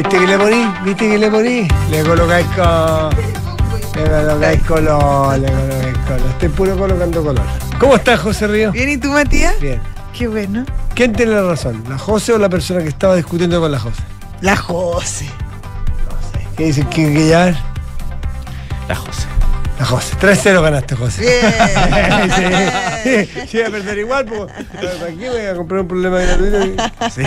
¿Viste que le poní? ¿Viste que le poní? Le colocáis con. Le colocáis color, le colocáis color. Estoy puro colocando color. ¿Cómo estás, José Río? Bien, ¿y tú, Matías? Bien. Qué bueno. ¿Quién tiene la razón? ¿La José o la persona que estaba discutiendo con la José? La José. ¿Qué dice? ¿Quién que llevar? La José. La José. 3-0 ganaste, José. Bien. sí, sí, voy a perder igual, pues. ¿Para qué voy a comprar un problema gratuito? Sí.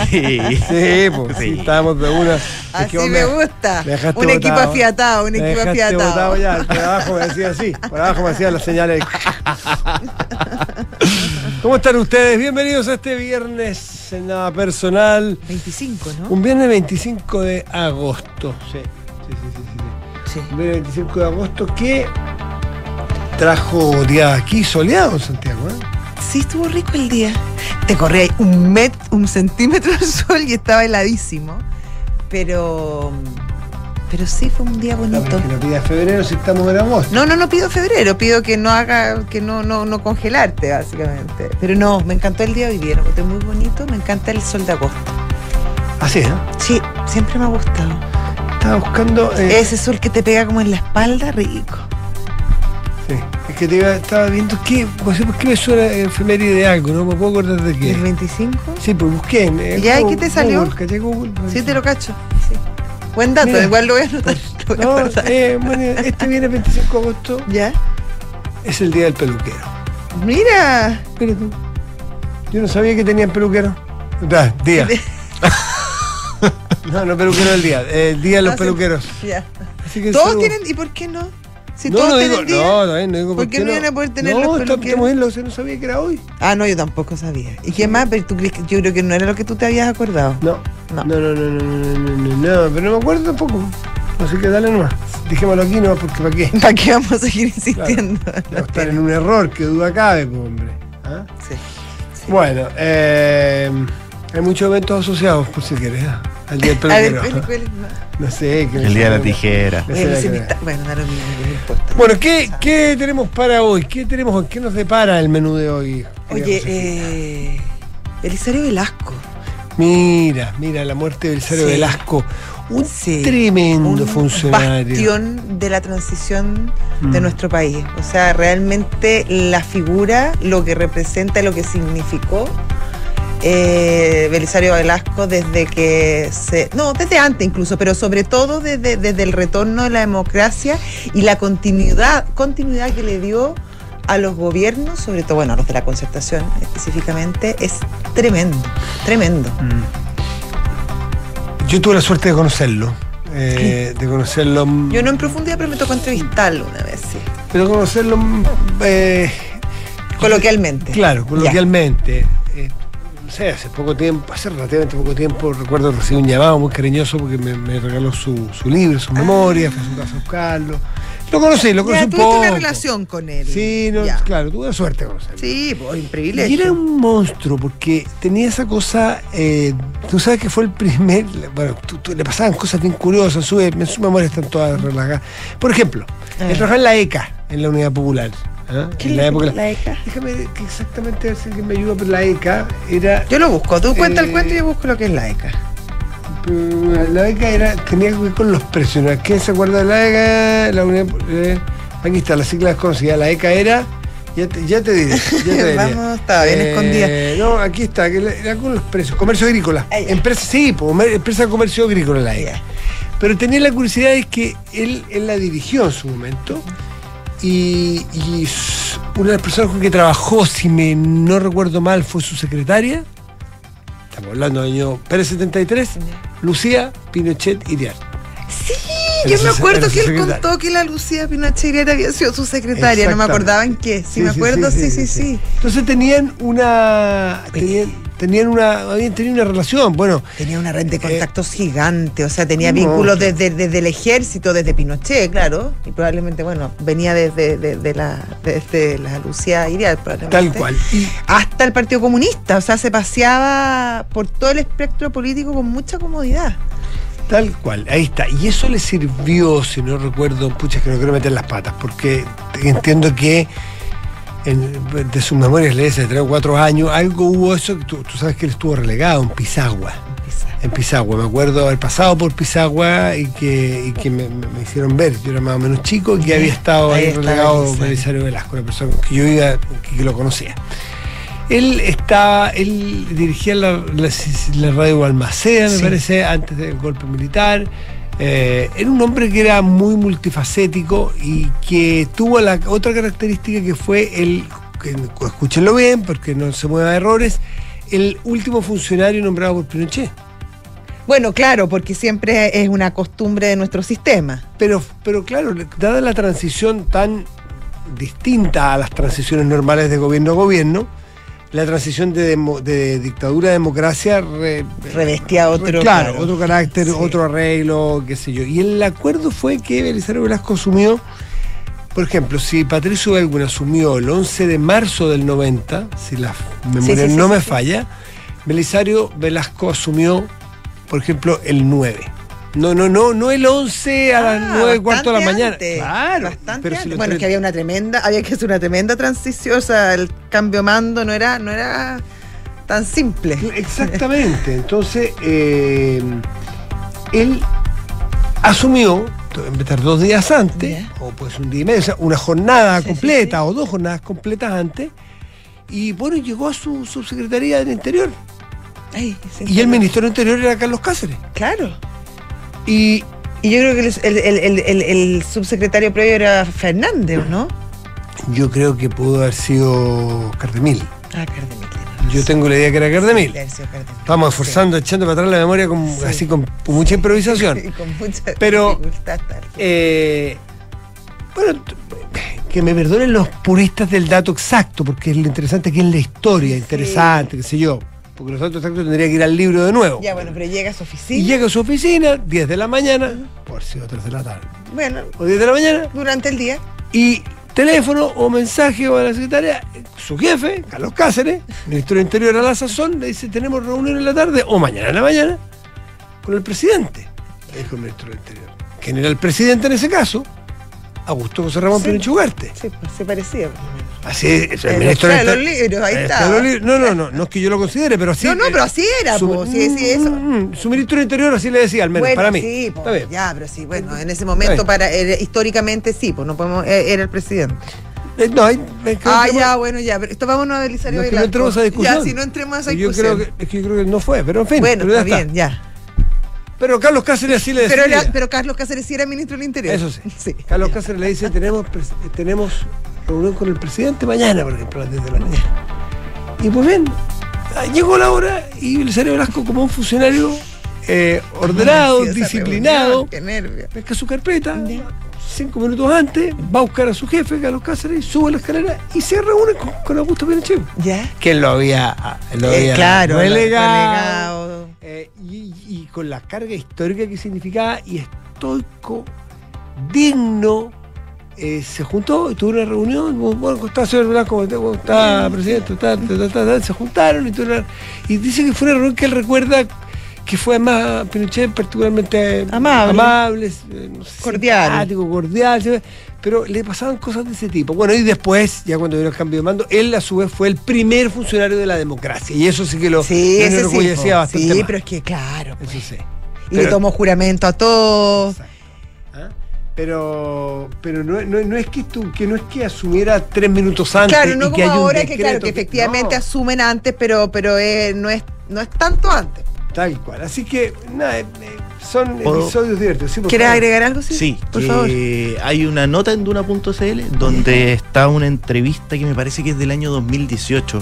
Sí, pues sí, Sí. estábamos de una. Es Así que vos me gusta. me Un equipo botado. afiatado, un Me equipo afiatado. botado ya, por abajo me decía así, por abajo me hacía las señales. ¿Cómo están ustedes? Bienvenidos a este viernes en nada personal. 25, ¿no? Un viernes 25 de agosto. Sí, sí, sí, sí, sí. Sí. Un viernes 25 de agosto que trajo día aquí soleado en Santiago. ¿eh? Sí, estuvo rico el día. Te corría un met, un centímetro de sol y estaba heladísimo. Pero. Pero sí fue un día bonito. es que no pida febrero si estamos en agosto. No, no, no pido febrero, pido que no haga, que no, no, no congelarte, básicamente. Pero no, me encantó el día de hoy día, encontré muy bonito, me encanta el sol de agosto. Así, ¿eh? Sí, siempre me ha gustado. Estaba buscando. eh, Ese sol que te pega como en la espalda, rico. Sí, es que te iba- estaba viendo qué, por qué me suena efeméride de algo, no me puedo acordar de ¿El qué. 25? Sí, pues busqué en ¿Ya? ¿Y Google- qué te salió? Google, ¿cachai? Google, Sí, te lo cacho. Sí. Buen dato, Mira. igual lo voy a anotar. No, eh, bueno, este viene el 25 de agosto, ¿Ya? es el día del peluquero. Mira. Mira tú. Yo no sabía que tenían peluquero. Día. No, no peluquero del día, el día de los Ah, sí. peluqueros. Ya. Así que Todos saludo. tienen, ¿y por qué no? Si no, todos no digo, día, no, no, eh, no digo por qué no. iban a poder tener no, los peluqueros? No, no sabía que era hoy. Ah, no, yo tampoco sabía. ¿Y qué más? Pero tú crees que yo creo que no era lo que tú te habías acordado. No. No, no, no, no, no, no, no, no pero no me acuerdo tampoco. Así que dale nomás. Dejémoslo aquí nomás porque ¿para qué? ¿Para qué vamos a seguir insistiendo? Claro. No, estar en un error, que duda cabe, pues, hombre. ¿Ah? Sí, sí, Bueno, eh hay muchos eventos asociados, por si quieres, ¿ah? al día. No sé. El día de la tijera. me sale Bueno, está- bueno, da lo mismo, no me importa. Bueno, ¿qué, ¿qué tenemos para hoy? ¿Qué tenemos hoy? ¿Qué nos depara el menú de hoy? Oye, eh, Belisario Velasco. Mira, mira, la muerte de Belisario Sí. Velasco. Un Sí, tremendo un funcionario. bastión de la transición de Mm. nuestro país. O sea, realmente la figura, lo que representa, lo que significó eh, Belisario Velasco desde que se. No, desde antes incluso, pero sobre todo desde, desde el retorno de la democracia y la continuidad, continuidad que le dio a los gobiernos, sobre todo, bueno, a los de la concertación específicamente, es tremendo, tremendo. Yo tuve la suerte de conocerlo. eh, de conocerlo. Yo no en profundidad, pero me tocó entrevistarlo una vez, sí. Pero conocerlo. eh, Coloquialmente. Claro, coloquialmente. Eh, no sé, hace poco tiempo, hace relativamente poco tiempo, recuerdo recibí un llamado muy cariñoso porque me, me regaló su, su libro, su memoria, fue a su casa a buscarlo. Lo conocí, lo conocí Ah. Ya, un tuviste poco. una relación con él. Sí, no, claro, tuve la suerte de conocerlo. Sí, pues, un Y privilegio. era un monstruo porque tenía esa cosa, eh, tú sabes que fue el primer, bueno, tú- tú- le pasaban cosas bien curiosas, en su, en su memoria están todas relajadas. Por ejemplo, Ah. él trabajaba en la ECA, en la Unidad Popular. ¿Ah? ¿Qué En la época, la ECA? Déjame que exactamente ver si alguien me ayuda, pero la ECA era, Yo lo busco. Tú cuenta Eh, el cuento y yo busco lo que es la ECA. eh, la ECA era, tenía que ver con los precios. ¿no? ¿Quién se acuerda de la ECA? La eh, aquí está, la sigla desconocida. La ECA era, ya te, ya te diré. Ya te diré. Vamos, estaba bien escondida. No, aquí está, que era con los precios. Comercio agrícola. Ah, empresa, sí, po, empresa de comercio agrícola la ECA. Pero tenía la curiosidad de que él, él la dirigió en su momento. Y, una de las personas con que trabajó, si me no recuerdo mal, fue su secretaria. Estamos hablando del año Pérez 73, Lucía Pinochet Iriar. Sí, yo me acuerdo que él contó que la Lucía Pinochet había sido su secretaria. No me acordaba en qué. Sí, me acuerdo, sí, sí, sí. Entonces tenían una. Tenían, tenían una. Habían tenido una relación. Bueno, Tenía una red de contactos gigante, o sea, tenía vínculos desde, desde el ejército, desde Pinochet, claro, y probablemente, bueno, venía desde, desde la, desde la Lucía Iriar, probablemente. tal cual. Hasta el Partido Comunista, o sea, se paseaba por todo el espectro político con mucha comodidad. Tal cual, ahí está. Y eso le sirvió, si no recuerdo, pucha, que no quiero meter las patas, porque entiendo que en- de sus memorias le hace tres o cuatro años, algo hubo eso, que tú, tú sabes que él estuvo relegado en Pisagua. en Pisagua. Me acuerdo haber pasado por Pisagua y que, y que me, me- me hicieron ver. Yo era más o menos chico y que había estado Ahí ahí relegado. Belisario Velasco, una persona que yo iba, que, que lo conocía. Él estaba, él dirigía la, la- la radio me Sí. parece, antes del golpe militar. Eh, era un hombre que era muy multifacético y que tuvo la otra característica que fue el, que, escúchenlo bien porque no se mueva a errores, el último funcionario nombrado por Pinochet. Bueno, claro, porque siempre es una costumbre de nuestro sistema. Pero, pero claro, dada la transición tan distinta a las transiciones normales de gobierno a gobierno, la transición de, demo- de dictadura a democracia re- Revestía otro. claro, otro carácter, Sí. otro arreglo, qué sé yo. Y el acuerdo fue que Belisario Velasco asumió, por ejemplo, si Patricio Belgun asumió el 11 de marzo del 90, si la memoria Sí, sí, no me falla, Belisario Velasco asumió, por ejemplo, el 9. No, no, no, no el 11 a las Ah, 9 y cuarto de la mañana. antes, Claro, bastante pero si bueno, es que había una tremenda, había que hacer una tremenda transición, o sea, el cambio mando no era, no era tan simple. Exactamente. Entonces, eh, él asumió, en vez de estar dos días antes, o pues un día y medio, o sea, una jornada Sí, completa sí. o dos jornadas completas antes, y bueno, llegó a su subsecretaría del Interior. Ay, Y el ministro del Interior era Carlos Cáceres. Claro. Y Y yo creo que el, el- el- el- el subsecretario previo era Fernández, ¿o ¿no? yo creo que pudo haber sido Cardemil. Ah, Cardemil. Yo tengo la idea que era Cardemil. Estamos esforzando, echando para atrás la memoria con, Sí. así con mucha improvisación. Sí, con mucha Pero-. Eh, bueno, que me perdonen los puristas del dato exacto, porque es lo interesante que es la historia, Sí. interesante, qué sé yo. Porque los datos exactos tendría que ir al libro de nuevo. Ya, bueno, pero llega a su oficina. y llega a su oficina, 10 de la mañana, por si o 3 de la tarde, Bueno, o 10 de la mañana, durante el día. y teléfono o mensaje a la secretaria, su jefe, Carlos Cáceres, ministro del Interior a la sazón, le dice, tenemos reunión en la tarde o mañana en la mañana con el presidente, le dijo el ministro del Interior. ¿Quién era el presidente en ese caso? Augusto José Ramón Sí. Pinocho Ugarte. Sí, pues se parecía. Así es, el ministro del los libros, ahí Ahí está. los libros. No, no, no, no es que yo lo considere, pero así. no, no, eh, pero así era, su, po, sí, sí, eso. Mm, mm, su ministro del Interior así le decía, al menos, bueno, para mí. sí, po, Está bien. ya, pero sí, bueno, en ese momento, para era- históricamente sí, pues no podemos, eh, era el presidente. Eh, no, hay- es que- Ah, ya, bueno, ya, pero esto vámonos a Belisario no, es que no entremos a discusión. Ya, si no entremos a esa yo discusión. creo que, es que yo creo que no fue, pero en fin. bueno, pero ya está bien, ya. Pero Carlos Cáceres así le decía. Pero, pero Carlos Cáceres sí era ministro del Interior. Eso sí. Sí. Carlos Cáceres le dice, tenemos, tenemos reunión con el presidente mañana, por ejemplo, a las 10 de la mañana. Y pues bien, ah, llegó la hora y Belisario Velasco como un funcionario eh, ordenado, disciplinado, reunión, pesca su carpeta, cinco minutos antes, va a buscar a su jefe, Carlos Cáceres, sube la escalera y se reúne con, con Augusto Pinochet. ¿Ya? Que lo había, lo Eh, claro, relegado. relegado. Eh, y, y con la carga histórica que significaba y estoico, digno, eh, se juntó y tuvo una reunión. Bueno, ¿cómo está, señor? ¿Cómo está, presidente? Está, se juntaron y, tuvo una- y dice que fue una reunión que él recuerda que fue además Pinochet particularmente Amable. amable, eh, no sé, Cordial. simpático, cordial, pero le pasaban cosas de ese tipo. Bueno, y después, ya cuando vino el cambio de mando, él a su vez fue el primer funcionario de la democracia. Y eso sí que lo, Sí, lo bastante Sí, más. pero es que claro. Eso sí. Y le tomó juramento a todos. Pero, pero no, no- no es que tú, que no es que asumiera tres minutos antes. Claro, no y que como ahora que claro, decreto que efectivamente no, asumen antes, pero, pero eh, no es, no es tanto antes. tal cual. Así que, nada, eh, eh, son ¿Puedo? episodios divertidos. Sí, ¿Quieres favor. agregar algo? Sí, Sí, por que favor. hay una nota en Duna.cl donde está una entrevista que me parece que es del año 2018,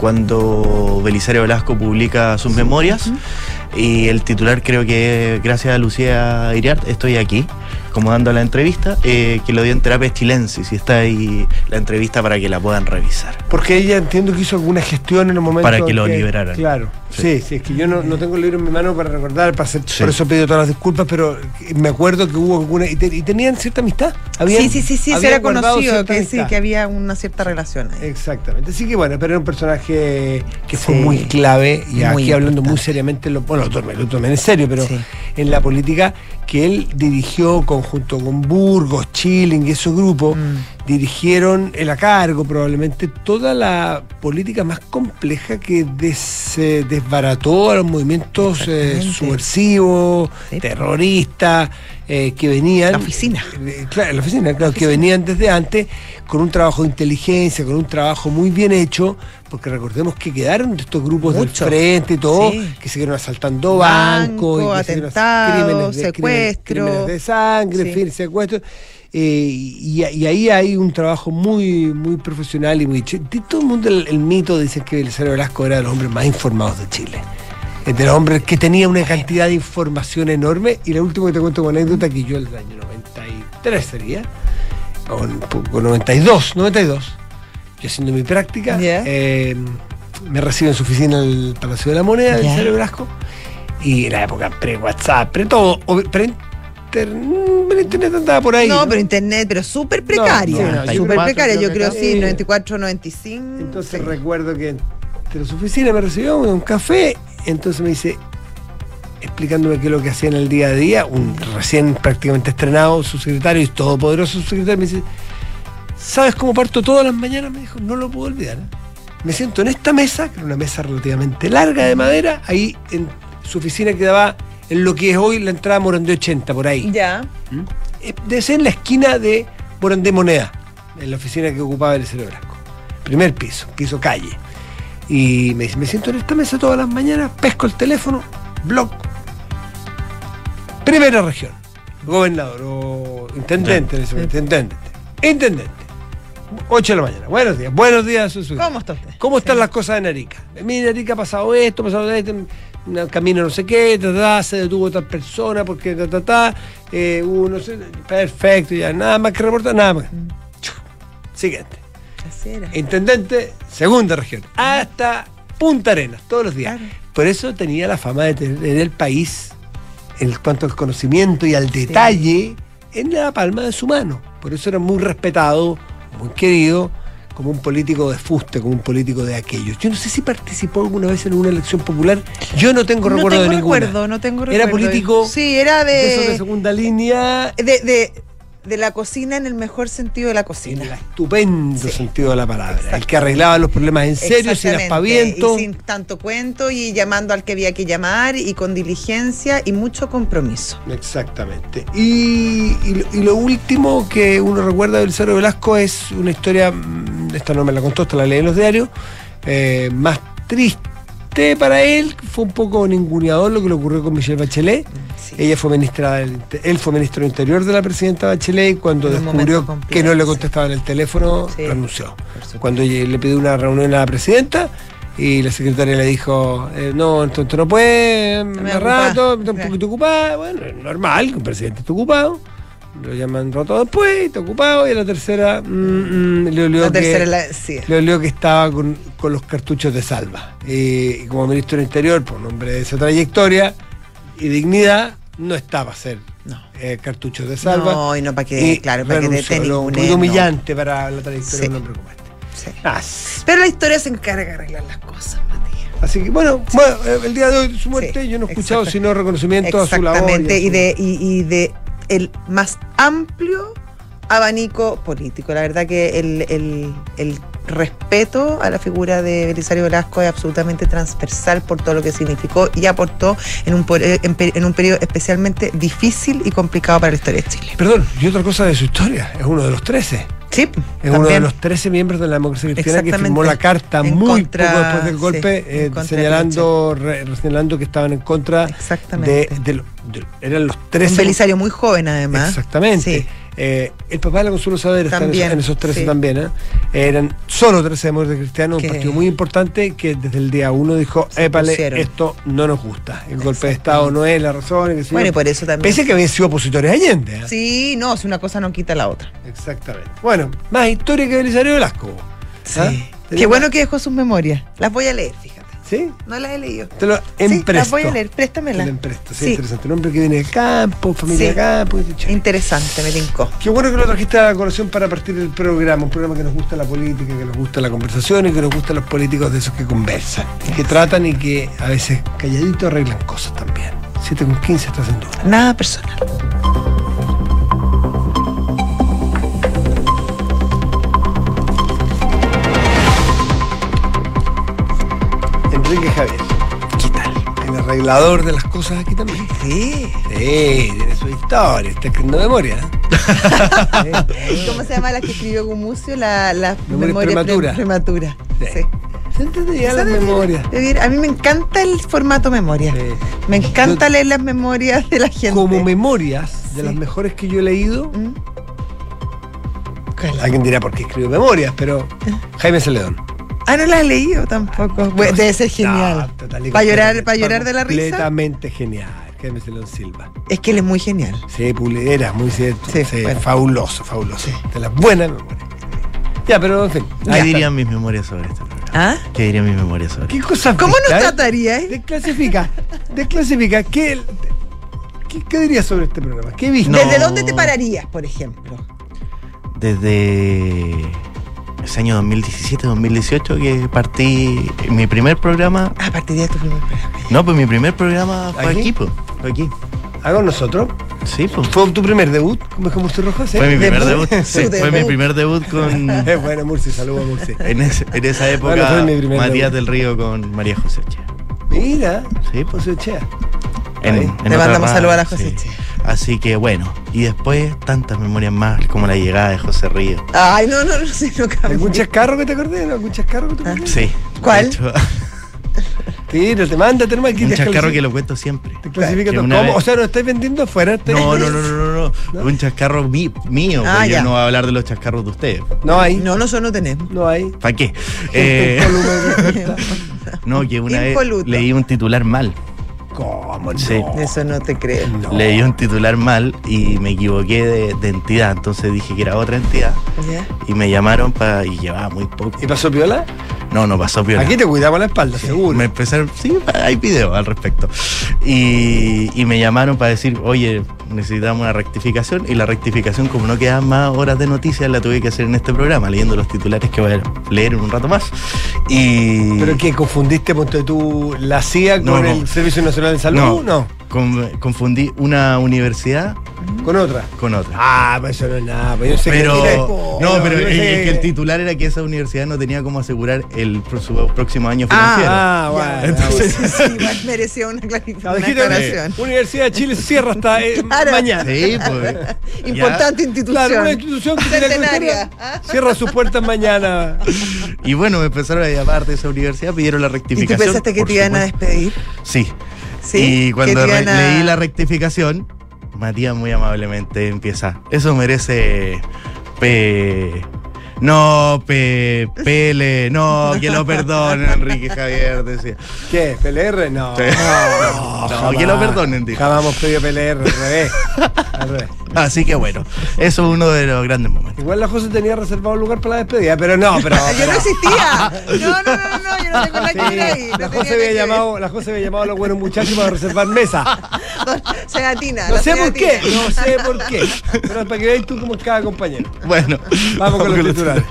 cuando Belisario Velasco publica sus memorias. Y el titular creo que es, gracias a Lucía Iriart, estoy aquí, como dando la entrevista, eh, que lo dio en terapia chilensis y está ahí la entrevista para que la puedan revisar. Porque ella entiendo que hizo alguna gestión en el momento. Para que lo liberaran. Claro. Sí, Sí. sí, es que yo no, no tengo el libro en mi mano para recordar, para hacer- Sí. por eso pido todas las disculpas, pero me acuerdo que hubo alguna. Y, te- y tenían cierta amistad. Habían- sí, sí, sí, sí, se era conocido que sí, que había una cierta relación ahí. Exactamente. Así que bueno, pero era un personaje que fue Sí. muy clave y Muy aquí hablando muy seriamente, lo, bueno, lo tomé, lo tomé en serio, pero Sí. en la política que él dirigió conjunto con Burgos, Chilling y esos grupos Mm. Dirigieron el a cargo probablemente toda la política más compleja que des- eh, desbarató a los movimientos eh, subversivos, Sí. terroristas, eh, que venían... La oficina. Claro, la oficina, claro, que venían desde antes con un trabajo de inteligencia, con un trabajo muy bien hecho, porque recordemos que quedaron de estos grupos Mucho. del frente y todo, Sí. que siguieron asaltando Banco, bancos, siguieron atentados, crímenes de- secuestro. crímenes de sangre, Sí. en fin, secuestros. Eh, y, y ahí hay un trabajo muy muy profesional y muy de todo el mundo el, el mito dice que Belisario Velasco era de los hombres más informados de Chile de los hombres que tenía una cantidad de información enorme y la última que te cuento como anécdota que yo el año 93 sería o, en- o 92 92 yo haciendo mi práctica eh, me recibe en su oficina el Palacio de la Moneda Ya. Belisario Velasco y en la época pre-WhatsApp, pre todo, el internet andaba por ahí. No, pero internet, pero súper precaria. no, súper 94 precaria, yo creo sí, Sí. 94, 95. Entonces recuerdo que entre su oficina me recibió un café, entonces me dice, explicándome qué es lo que hacía en el día a día, un recién prácticamente estrenado su secretario y todopoderoso su secretario, me dice, ¿sabes cómo parto todas las mañanas? Me dijo, no lo puedo olvidar. ¿eh? Me siento en esta mesa, que era una mesa relativamente larga de madera, ahí en su oficina quedaba en lo que es hoy la entrada Morandé 80, por ahí. Ya. Eh, Debe ser en la esquina de Morandé Moneda, en la oficina que ocupaba el Blanco. Primer piso, piso calle. Y me dice, me siento en esta mesa todas las mañanas, pesco el teléfono, blog. Primera región. Gobernador o intendente en ese momento, intendente. Intendente. 8 de la mañana. Buenos días. Buenos días, Susu. ¿Cómo está usted? ¿Cómo están Sí. las cosas en Arica? Mira, Arica ha pasado esto, ha pasado esto, camino no sé qué, ta, ta, se detuvo tal persona porque ta, ta, ta, eh, hubo no sé, perfecto, ya, nada más que reportar, nada más. Siguiente. Intendente, segunda región, hasta Punta Arenas, todos los días. Claro. Por eso tenía la fama de tener el país en cuanto al conocimiento y al detalle en la palma de su mano. Por eso era muy respetado, muy querido, como un político de fuste, como un político de aquellos. Yo no sé si participó alguna vez en una elección popular. Yo no tengo no recuerdo tengo de ninguna. recuerdo, no tengo Era recuerdo. político Sí, era De esos de de, segunda línea, de, de, de la cocina en el mejor sentido de la en cocina. el estupendo Sí. sentido de la palabra. El que arreglaba los problemas en serio, sin aspaviento. Y sin tanto cuento y llamando al que había que llamar y con diligencia y mucho compromiso. Exactamente. Y, y lo- y lo último que uno recuerda de Belisario Velasco es una historia, mm, esta no me la contó, esta la leí en los diarios, eh, más triste para él, fue un poco ninguneador lo que le ocurrió con Michelle Bachelet. Sí. Ella fue ministra del, él fue ministro Interior de la presidenta Bachelet y cuando descubrió que no le contestaban el teléfono, Sí. renunció. Cuando le pidió una reunión a la presidenta y la secretaria le dijo, eh, no, entonces no puede, me rato, está un poquito ocupada, bueno, es normal que un presidente esté ocupado. Lo llaman un rato después, está ocupado, y a la tercera mm, mm, le olió La que, tercera, la, sí. le olió que estaba con, con los cartuchos de salva. Eh, y como ministro del Interior, por un hombre de esa trayectoria y dignidad, no estaba a hacer No. eh, cartuchos de salva. No, y no para que, y claro, para que renunció. te Lo- poquito no. humillante para la trayectoria Sí. de un hombre como este. Sí. Ah, Pero la historia se encarga de arreglar las cosas, Matías. Así que bueno, bueno, el día de hoy de su muerte yo no he escuchado sino reconocimiento a su labor. Exactamente, a y su- de, y, y de el más amplio abanico político. La verdad que el, el- el respeto a la figura de Belisario Velasco es absolutamente transversal por todo lo que significó y aportó en un, en, en un periodo especialmente difícil y complicado para la historia de Chile. Perdón, y otra cosa de su historia, es uno de los 13. Sí, Es uno de los 13 miembros de la democracia cristiana que firmó la carta En muy contra- poco después del golpe, eh, señalando, re- señalando que estaban en contra Exactamente. de eran los Un 13 Belisario muy joven además. Exactamente. Sí. Eh, el papá de la Consuelo Saavedra está en esos, en esos 13 sí. también. ¿eh? Eran solo 13 demócratas cristianos, un partido muy importante que desde el día uno dijo, épale, esto no nos gusta. El golpe de Estado no es la razón. qué. Bueno, y por eso también. Pese que habían sido opositores a Allende. ¿eh? Sí, no, si una cosa no quita la otra. Exactamente. Bueno, más historia que Belisario Velasco. Sí. ¿Ah? Qué Tenía- bueno que dejó sus memorias. Las voy a leer, fíjate. ¿Sí? No las he leído. Te lo Sí, empresto. las voy a leer, Te préstamelas. lo empresto. Sí, Sí. interesante. Un hombre que viene del campo, familia Sí. de campo. Interesante, me tincó. Qué bueno que lo trajiste a la colación para partir del programa, un programa que nos gusta la política, que nos gusta la conversación y que nos gustan los políticos de esos que conversan, y que tratan y que a veces calladitos arreglan cosas también. 7 con 15 estás en duda. Nada personal. Enrique Javier. ¿Qué tal? El arreglador de las cosas aquí también. Sí. Sí, tiene su historia, está escribiendo memoria. ¿eh? ¿Cómo se llama la que escribió Gumucio? La, la Memoria memoria prematura. pre- prematura. Sí. Sí. Entendía las memorias. A mí me encanta el formato memoria. Sí. Me encanta leer las memorias de la gente. Como memorias, de Sí. las mejores que yo he leído, ¿Mm? Alguien dirá por qué escribo memorias, pero Jaime Celedón. Ah, no la he leído tampoco. Bueno, debe ser genial. No, ¿Para llorar, para llorar de la risa? Completamente genial. Jaime Silva. Es que él es muy genial. Sí, Pulera, muy cierto. Sí, Sí, bueno. Fabuloso, fabuloso. De las buenas memorias. Ya, pero en fin. ¿Qué ya dirían mis memorias sobre este programa? ¿Ah? ¿Qué dirían mis memorias sobre ¿Qué cosas ¿Cómo nos trataría, eh? Desclasifica. Desclasifica. ¿Qué, qué, qué dirías sobre este programa? ¿Qué viste? No. ¿Desde dónde te pararías, por ejemplo? Desde ese año 2017-2018 que partí mi primer programa. Ah, partiría de tu primer programa. No, pues mi primer programa fue ¿Aquí? aquí, pues. Fue aquí. ¿Ah, con nosotros? Sí, pues. ¿Fue tu primer debut como Murci Rojas? Fue mi primer Debut. sí, fue mi primer debut con. Eh, bueno, Murci, saludos a Murci. En, ese- en esa época, Bueno, Matías debut. del Río con María José Ochea. Mira, Sí, pues. José Ochea. En, en Le mandamos saludos a la sí. José Ochea. Así que bueno, y después tantas memorias más como la llegada de José Río. Ay, no, no, no sé, no cambia. ¿Algún chascarro que te acordé? ¿No? ¿Algún chascarro que te acordé? Sí. ¿Cuál? Tírate, mándate nomás. aquí un chascarro que lo cuento siempre. Te todo. O sea, ¿lo estáis vendiendo afuera? ¿Estáis- No, no, no, no, no, no. Un chascarro mío, Ah, ya. yo no voy a hablar de los chascarros de ustedes. No hay. No, nosotros no tenemos. No hay. ¿Para qué? Eh, no, que una vez leí un titular mal. ¿Cómo no? Sí. Eso no te creo. No. Leí un titular mal y me equivoqué de, de entidad. Entonces dije que era otra entidad. ¿Ya? Y me llamaron para. Y llevaba muy poco. ¿Y pasó piola? No, no pasó piola. Aquí te cuidamos la espalda, seguro. Me empezaron, sí, hay videos al respecto. Y, y me llamaron para decir, oye, necesitamos una rectificación. Y la rectificación, como no quedaban más horas de noticias, la tuve que hacer en este programa, leyendo los titulares que voy a leer en un rato más. Y. ¿Pero qué? ¿Confundiste, ponte tú, la CIA No, con no. el Servicio Nacional de Salud? No. No. Con- confundí una universidad ¿Con otra? con otra. Ah, pues eso no es nada. Pues yo sé Pero, que no, pero yo es, sé que el titular era que esa universidad no tenía cómo asegurar el su próximo año financiero. Ah, bueno. Entonces- sí, sí, merecía una, aclaración. Universidad de Chile cierra hasta eh, Claro. mañana. Sí, pues. Importante institución. Claro, una institución que tiene que Centenaria. cierra, ¿ah? sus puertas mañana. Y bueno, me empezaron a llamar de esa universidad, pidieron la ¿Y rectificación. tú pensaste que te iban a despedir? Sí. Sí. Y cuando leí la rectificación, Matías muy amablemente empieza. Eso merece P. No, P. Pele. No, que lo perdonen, Enrique Javier. Decía. ¿Qué? ¿PLR? No. Sí. No, No, que lo perdonen, dijo. Hemos pedido PLR, al revés. Al revés. Así que bueno, eso es uno de los grandes momentos. Igual la José tenía reservado un lugar para la despedida, pero no, pero. Yo no existía. No, no, no, no, yo no tengo la Sí, que ir ahí. la José había llamado, la José había llamado a los buenos muchachos para reservar mesa. ver. Senatina. No sé por qué, no sé por qué. Pero para que veáis tú cómo es cada compañero. Bueno, Vamos con los titulares.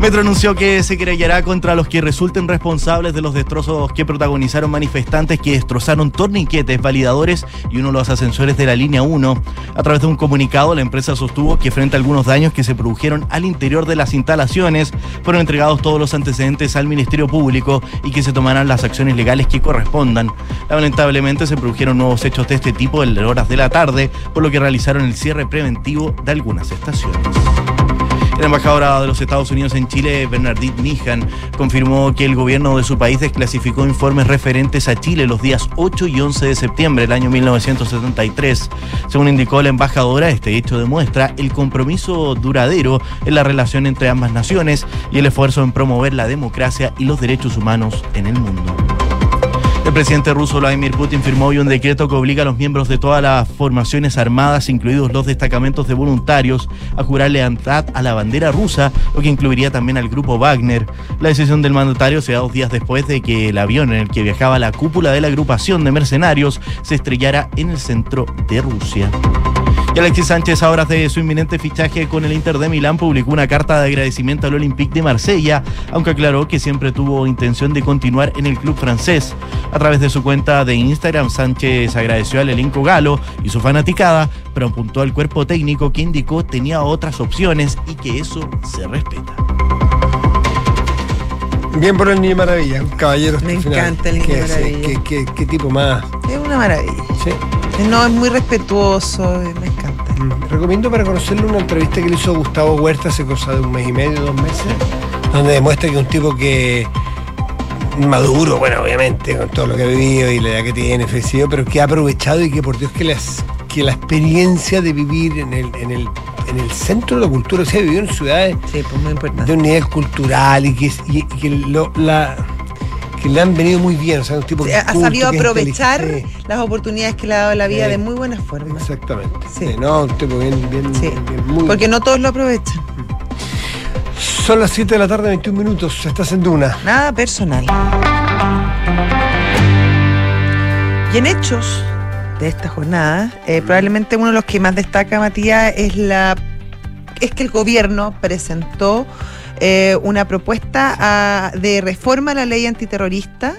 Metro anunció que se querellará contra los que resulten responsables de los destrozos que protagonizaron manifestantes que destrozaron torniquetes, validadores y uno de los ascensores de la línea 1. A través de un comunicado, la empresa sostuvo que frente a algunos daños que se produjeron al interior de las instalaciones, fueron entregados todos los antecedentes al Ministerio Público y que se tomarán las acciones legales que correspondan. Lamentablemente se produjeron nuevos hechos de este tipo en las horas de la tarde, por lo que realizaron el cierre preventivo de algunas estaciones. La embajadora de los Estados Unidos en Chile, Bernardine Nihan, confirmó que el gobierno de su país desclasificó informes referentes a Chile los días 8 y 11 de septiembre del año 1973. Según indicó la embajadora, este hecho demuestra el compromiso duradero en la relación entre ambas naciones y el esfuerzo en promover la democracia y los derechos humanos en el mundo. El presidente ruso Vladimir Putin firmó hoy un decreto que obliga a los miembros de todas las formaciones armadas, incluidos los destacamentos de voluntarios, a jurar lealtad a la bandera rusa, lo que incluiría también al grupo Wagner. La decisión del mandatario se da dos días después de que el avión en el que viajaba la cúpula de la agrupación de mercenarios se estrellara en el centro de Rusia. Y Alexis Sánchez, a horas de su inminente fichaje con el Inter de Milán, publicó una carta de agradecimiento al Olympique de Marsella, aunque aclaró que siempre tuvo intención de continuar en el club francés. A través de su cuenta de Instagram, Sánchez agradeció al elenco galo y su fanaticada, pero apuntó al cuerpo técnico que indicó tenía otras opciones y que eso se respeta. Bien por el Niño Maravilla, caballero. Me encanta el Niño Qué- Maravilla. Qué, qué- qué tipo más. Es una maravilla. Sí. No, es muy respetuoso, eh, me encanta. Mm. Recomiendo para conocerle una entrevista que le hizo Gustavo Huerta hace cosa de un mes y medio, dos meses, donde demuestra que es un tipo que maduro, bueno, obviamente, con todo lo que ha vivido y la edad que tiene, pero que ha aprovechado y que por Dios que las que la experiencia de vivir en el, en el, en el centro de la cultura, o sea, vivió en ciudades Sí, pues muy de un nivel cultural y que, y, y que lo- la que le han venido muy bien, o sea, un tipo que ha culto, sabido que aprovechar las oportunidades que le ha dado la vida Sí. de muy buena forma. Exactamente. Sí. No, un tipo bien, bien, Sí. bien, muy Porque no todos lo aprovechan. Son las 7 de la tarde, 21 minutos. Estás en Duna. Nada personal. Y en hechos de esta jornada, eh, probablemente uno de los que más destaca, Matías, es la es que el gobierno presentó eh, una propuesta ah, de reforma a la ley antiterrorista.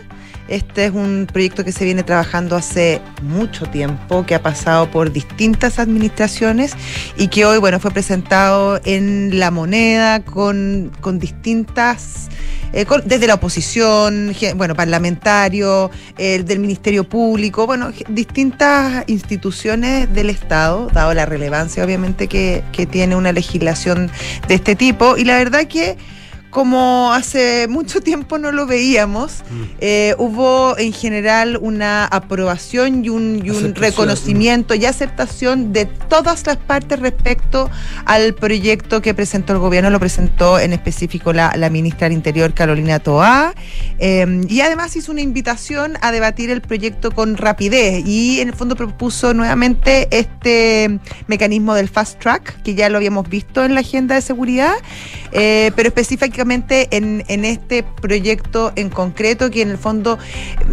Este es un proyecto que se viene trabajando hace mucho tiempo, que ha pasado por distintas administraciones y que hoy, bueno, fue presentado en La Moneda con, con distintas eh, desde la oposición, bueno, parlamentario, el del Ministerio Público, bueno, distintas instituciones del Estado, dado la relevancia obviamente que, que tiene una legislación de este tipo. Y la verdad que como hace mucho tiempo no lo veíamos, eh, hubo en general una aprobación y un, y un Aceptación. reconocimiento y aceptación de todas las partes respecto al proyecto que presentó el gobierno, lo presentó en específico la, la ministra del Interior, Carolina Toá, eh, y además hizo una invitación a debatir el proyecto con rapidez y en el fondo propuso nuevamente este mecanismo del fast track, que ya lo habíamos visto en la agenda de seguridad, eh, pero específicamente en, en este proyecto en concreto, que en el fondo,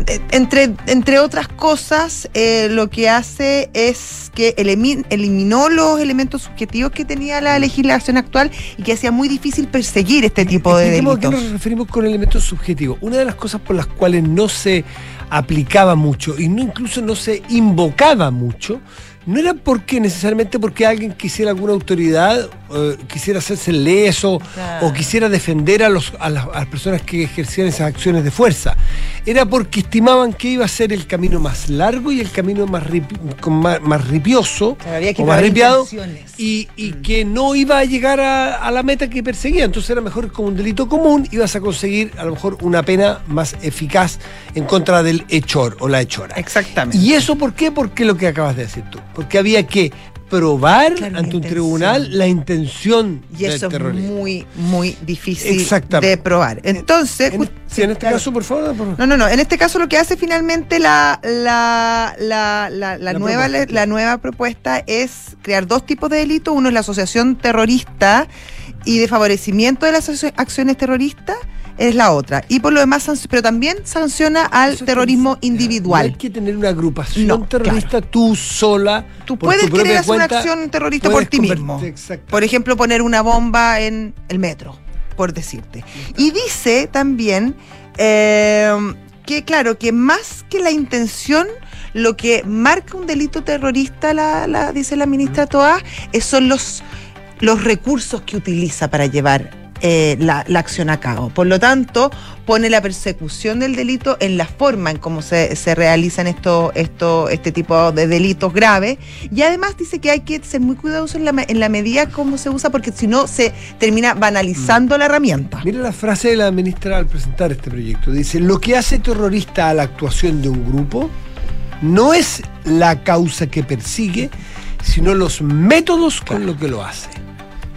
eh, entre, entre otras cosas, eh, lo que hace es que elimi- eliminó los elementos subjetivos que tenía la legislación actual y que hacía muy difícil perseguir este tipo de Expliquemos a qué delitos. nos referimos con elementos subjetivos. Una de las cosas por las cuales no se aplicaba mucho y no incluso no se invocaba mucho, no era porque necesariamente porque alguien quisiera alguna autoridad, eh, quisiera hacerse leso Claro. o quisiera defender a, los, a, las, a las personas que ejercían esas acciones de fuerza. Era porque estimaban que iba a ser el camino más largo y el camino más, ripi- con más, más ripioso Claro, había que o más ripiado y, y que no iba a llegar a, a la meta que perseguía. Entonces era mejor como un delito común, ibas a conseguir a lo mejor una pena más eficaz en contra del hechor o la hechora. Exactamente. ¿Y eso por qué? Porque lo que acabas de decir tú. Porque había que probar Claro, ante un intención. tribunal la intención Y del eso es terrorismo. muy, muy difícil de probar. Entonces, En, ju- sí, en este claro. caso, por favor. por- No, no, no. En este caso lo que hace finalmente la, la, la, la, la nueva, propuesta. la nueva propuesta es crear dos tipos de delitos. Uno es la asociación terrorista y de favorecimiento de las acciones terroristas es la otra. Y por lo demás, pero también sanciona al Eso es terrorismo que- No hay individual. que tener una agrupación No, terrorista tú sola. Tú por puedes querer hacer una acción terrorista por ti mismo. Por ejemplo, poner una bomba en el metro, por decirte. Y dice también eh, que, claro, que más que la intención, lo que marca un delito terrorista, la, la- dice la ministra Toa, son los, los recursos que utiliza para llevar eh, la, la acción a cabo. Por lo tanto, pone la persecución del delito en la forma en cómo se, se realizan esto, esto, este tipo de delitos graves. Y además dice que hay que ser muy cuidadoso en la, en la medida como se usa, porque si no se termina banalizando la herramienta. Mira la frase de la ministra al presentar este proyecto. Dice, lo que hace terrorista a la actuación de un grupo no es la causa que persigue, sino los métodos con lo que lo hace.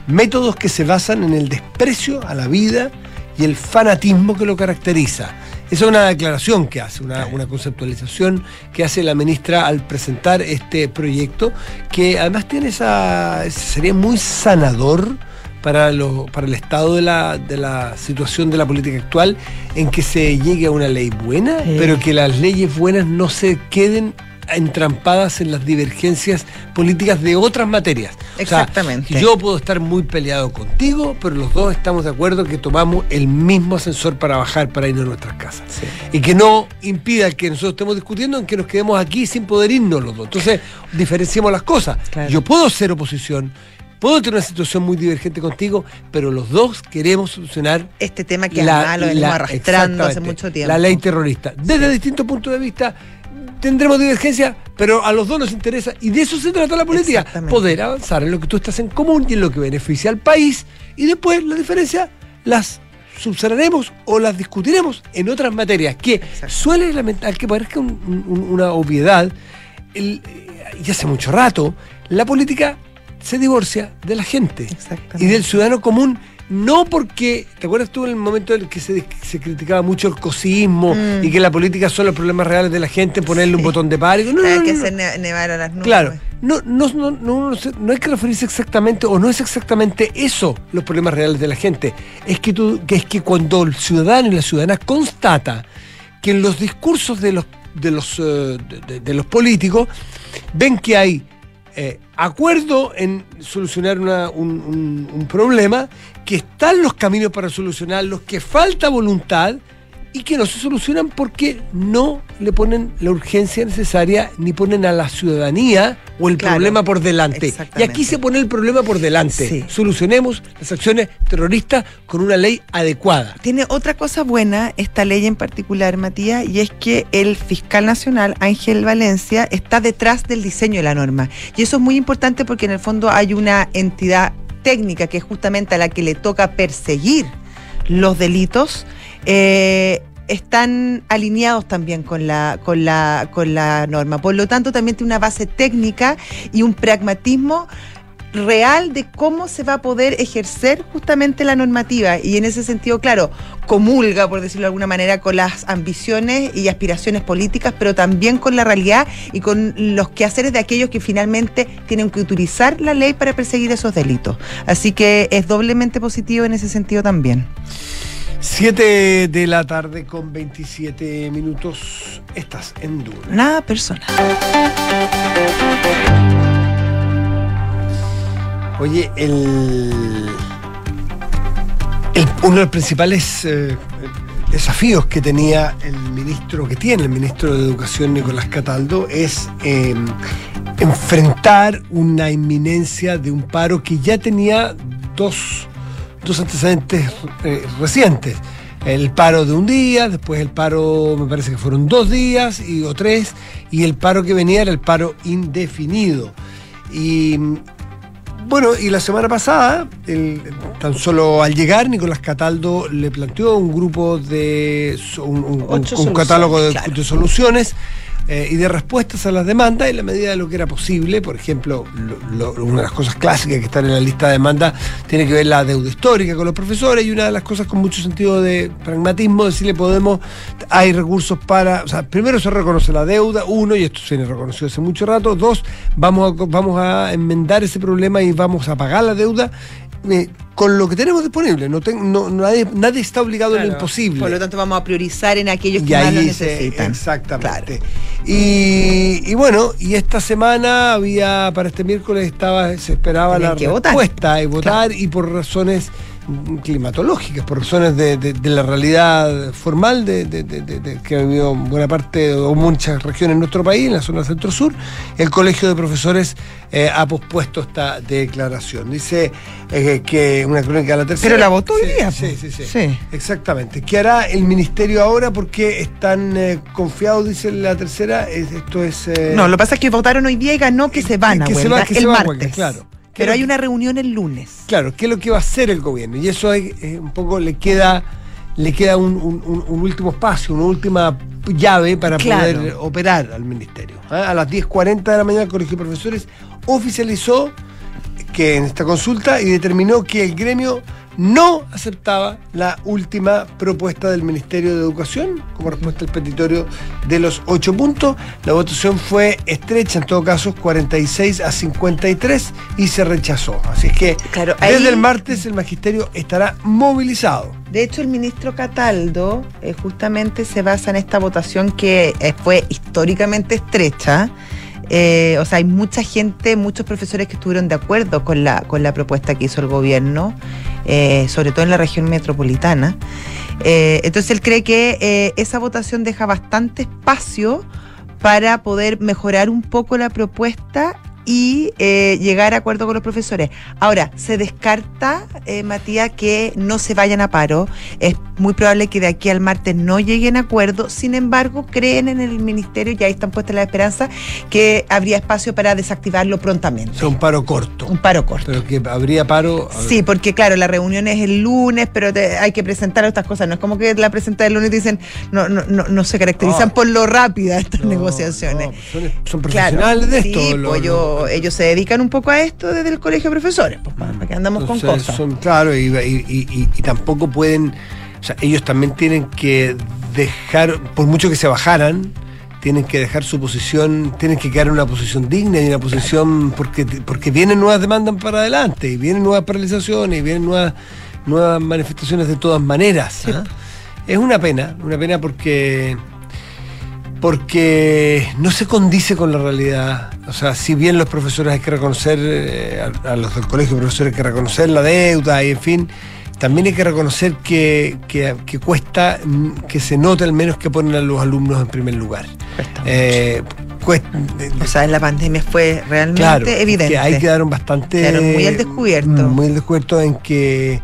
Métodos que se basan en el desprecio a la vida y el fanatismo que lo caracteriza. Esa es una declaración que hace, una, una conceptualización que hace la ministra al presentar este proyecto, que además tiene esa. sería muy sanador para, lo- para el estado de la, de la situación de la política actual, en que se llegue a una ley buena, Sí. pero que las leyes buenas no se queden entrampadas en las divergencias políticas de otras materias. O sea, Exactamente. yo puedo estar muy peleado contigo, pero los dos estamos de acuerdo que tomamos el mismo ascensor para bajar para irnos a nuestras casas. Y que no impida que nosotros estemos discutiendo en que nos quedemos aquí sin poder irnos los dos. Entonces, diferenciemos las cosas. Claro. Yo puedo ser oposición, puedo tener una situación muy divergente contigo, pero los dos queremos solucionar Este tema que además lo venimos arrastrando hace mucho tiempo. La ley terrorista. Desde distintos puntos de vista tendremos divergencias, pero a los dos nos interesa, y de eso se trata la política, poder avanzar en lo que tú estás en común y en lo que beneficia al país, y después las diferencias las subsanaremos o las discutiremos en otras materias, que Exacto. suele lamentar que parezca un- un- una obviedad, el- eh, y hace mucho rato, la política se divorcia de la gente y del ciudadano común, no porque, ¿te acuerdas tú en el momento en el que se, se criticaba mucho el cosismo Mm. y que la política son los problemas reales de la gente, ponerle un botón de pánico? No, no, no, que no. a las nubes. Claro, no, no, no, no, no se- no hay que referirse exactamente, o no es exactamente eso los problemas reales de la gente. Es que, tú, que es que cuando el ciudadano y la ciudadana constata que en los discursos de los, de los, eh, de, de- de los políticos ven que hay eh, acuerdo en solucionar una- un, problema, que están los caminos para solucionarlos, que falta voluntad y que no se solucionan porque no le ponen la urgencia necesaria ni ponen a la ciudadanía o el Claro, problema por delante. Y aquí se pone el problema por delante. Sí. Solucionemos las acciones terroristas con una ley adecuada. Tiene otra cosa buena esta ley en particular, Matías, y es que el fiscal nacional, Ángel Valencia, está detrás del diseño de la norma. Y eso es muy importante porque en el fondo hay una entidad técnica que es justamente a la que le toca perseguir los delitos. Eh, están alineados también con la, con, la, con la norma. Por lo tanto, también tiene una base técnica y un pragmatismo real de cómo se va a poder ejercer justamente la normativa y en ese sentido, claro, comulga, por decirlo de alguna manera, con las ambiciones y aspiraciones políticas, pero también con la realidad y con los quehaceres de aquellos que finalmente tienen que utilizar la ley para perseguir esos delitos. Así que es doblemente positivo en ese sentido también. 7 de la tarde con 27 minutos. Estás en Duna. Nada personal. Oye, el, el- uno de los principales eh, desafíos que tenía el ministro, que tiene el ministro de Educación Nicolás Cataldo, es eh, enfrentar una inminencia de un paro que ya tenía dos, dos antecedentes eh, recientes. El paro de un día, después el paro, me parece que fueron dos días y, o tres, y el paro que venía era el paro indefinido. Y bueno, y la semana pasada, el- tan solo al llegar, Nicolás Cataldo le planteó un grupo de. un, un- un- Ocho un catálogo de, soluciones, claro. de soluciones eh, y de respuestas a las demandas en la medida de lo que era posible. Por ejemplo, lo- lo- una de las cosas clásicas que están en la lista de demandas tiene que ver la deuda histórica con los profesores y una de las cosas con mucho sentido de pragmatismo, decirle podemos, hay recursos para, o sea, primero se reconoce la deuda, uno, y esto se viene reconocido hace mucho rato, dos, vamos vamos a enmendar ese problema y vamos a pagar la deuda. Eh, con lo que tenemos disponible, no ten- no- nadie, nadie está obligado en lo imposible. Por lo tanto, vamos a priorizar en aquellos que Y más lo ahí se- necesitan. exactamente. Y, y bueno, y esta semana había, para este miércoles estaba, se esperaba Tenían la que votar. respuesta y votar y por razones climatológicas, por razones de, de- de la realidad formal de, de- de- de- de que ha vivido buena parte o muchas regiones en nuestro país, en la zona centro-sur, el Colegio de Profesores eh, ha pospuesto esta declaración. Dice eh, que una crónica de la tercera. Pero la votó hoy Sí, día, Sí, po. sí, sí. Sí. Exactamente. ¿Qué hará el ministerio ahora? Porque están eh, confiados, dice la tercera. es- esto es. eh, No, lo que pasa es que votaron hoy día y ganó que se van a que se va- que el se va a martes. huelga, claro. Pero hay una reunión el lunes. Claro, ¿qué es lo que va a hacer el gobierno? Y eso hay, eh, un poco le queda, le queda un, un- un- un último espacio, una última llave para Claro. poder operar al ministerio. ¿ah? A las 10.40 de la mañana el Colegio de Profesores oficializó que en esta consulta y determinó que el gremio no aceptaba la última propuesta del Ministerio de Educación como respuesta al petitorio de los ocho puntos. La votación fue estrecha, en todo caso, 46 a 53 y se rechazó. Así es que Claro, ahí- desde el martes el magisterio estará movilizado. De hecho, el ministro Cataldo eh, justamente se basa en esta votación que eh, fue históricamente estrecha. Eh, o sea, hay mucha gente, muchos profesores que estuvieron de acuerdo con la, con la propuesta que hizo el gobierno, eh, sobre todo en la región metropolitana. Eh, entonces él cree que eh, esa votación deja bastante espacio para poder mejorar un poco la propuesta y eh, llegar a acuerdo con los profesores. Ahora, se descarta, eh, Matías, que no se vayan a paro. Es muy probable que de aquí al martes no lleguen a acuerdo. Sin embargo, creen en el ministerio, y ahí están puestas las esperanzas, que habría espacio para desactivarlo prontamente. O sea, un paro corto. Un paro corto. Pero que habría paro. Sí, porque claro, la reunión es el lunes, pero te- hay que presentar estas cosas. No es como que la presentan el lunes y dicen, no, no, no, no se caracterizan No. por lo rápida estas No, negociaciones. no, son, son Claro, profesionales de sí, esto. lo- pues yo- lo- ellos se dedican un poco a esto desde el colegio de profesores, pues, para que andamos con cosas. Son, claro, y, y- y- y- y tampoco pueden, o sea, ellos también tienen que dejar, por mucho que se bajaran, tienen que dejar su posición, tienen que quedar en una posición digna y una posición, porque, porque vienen nuevas demandas para adelante, y vienen nuevas paralizaciones, y vienen nuevas, nuevas manifestaciones de todas maneras. ¿ah? Es una pena, una pena porque porque no se condice con la realidad. O sea, si bien los profesores hay que reconocer, eh, a, a los del colegio de profesores hay que reconocer la deuda y en fin, también hay que reconocer que, que- que cuesta mm, que se note al menos que ponen a los alumnos en primer lugar. Cuesta Eh, cuesta- O sea, en la pandemia fue realmente claro, evidente. Que ahí quedaron bastante. Quedaron muy al descubierto. Muy al descubierto en que.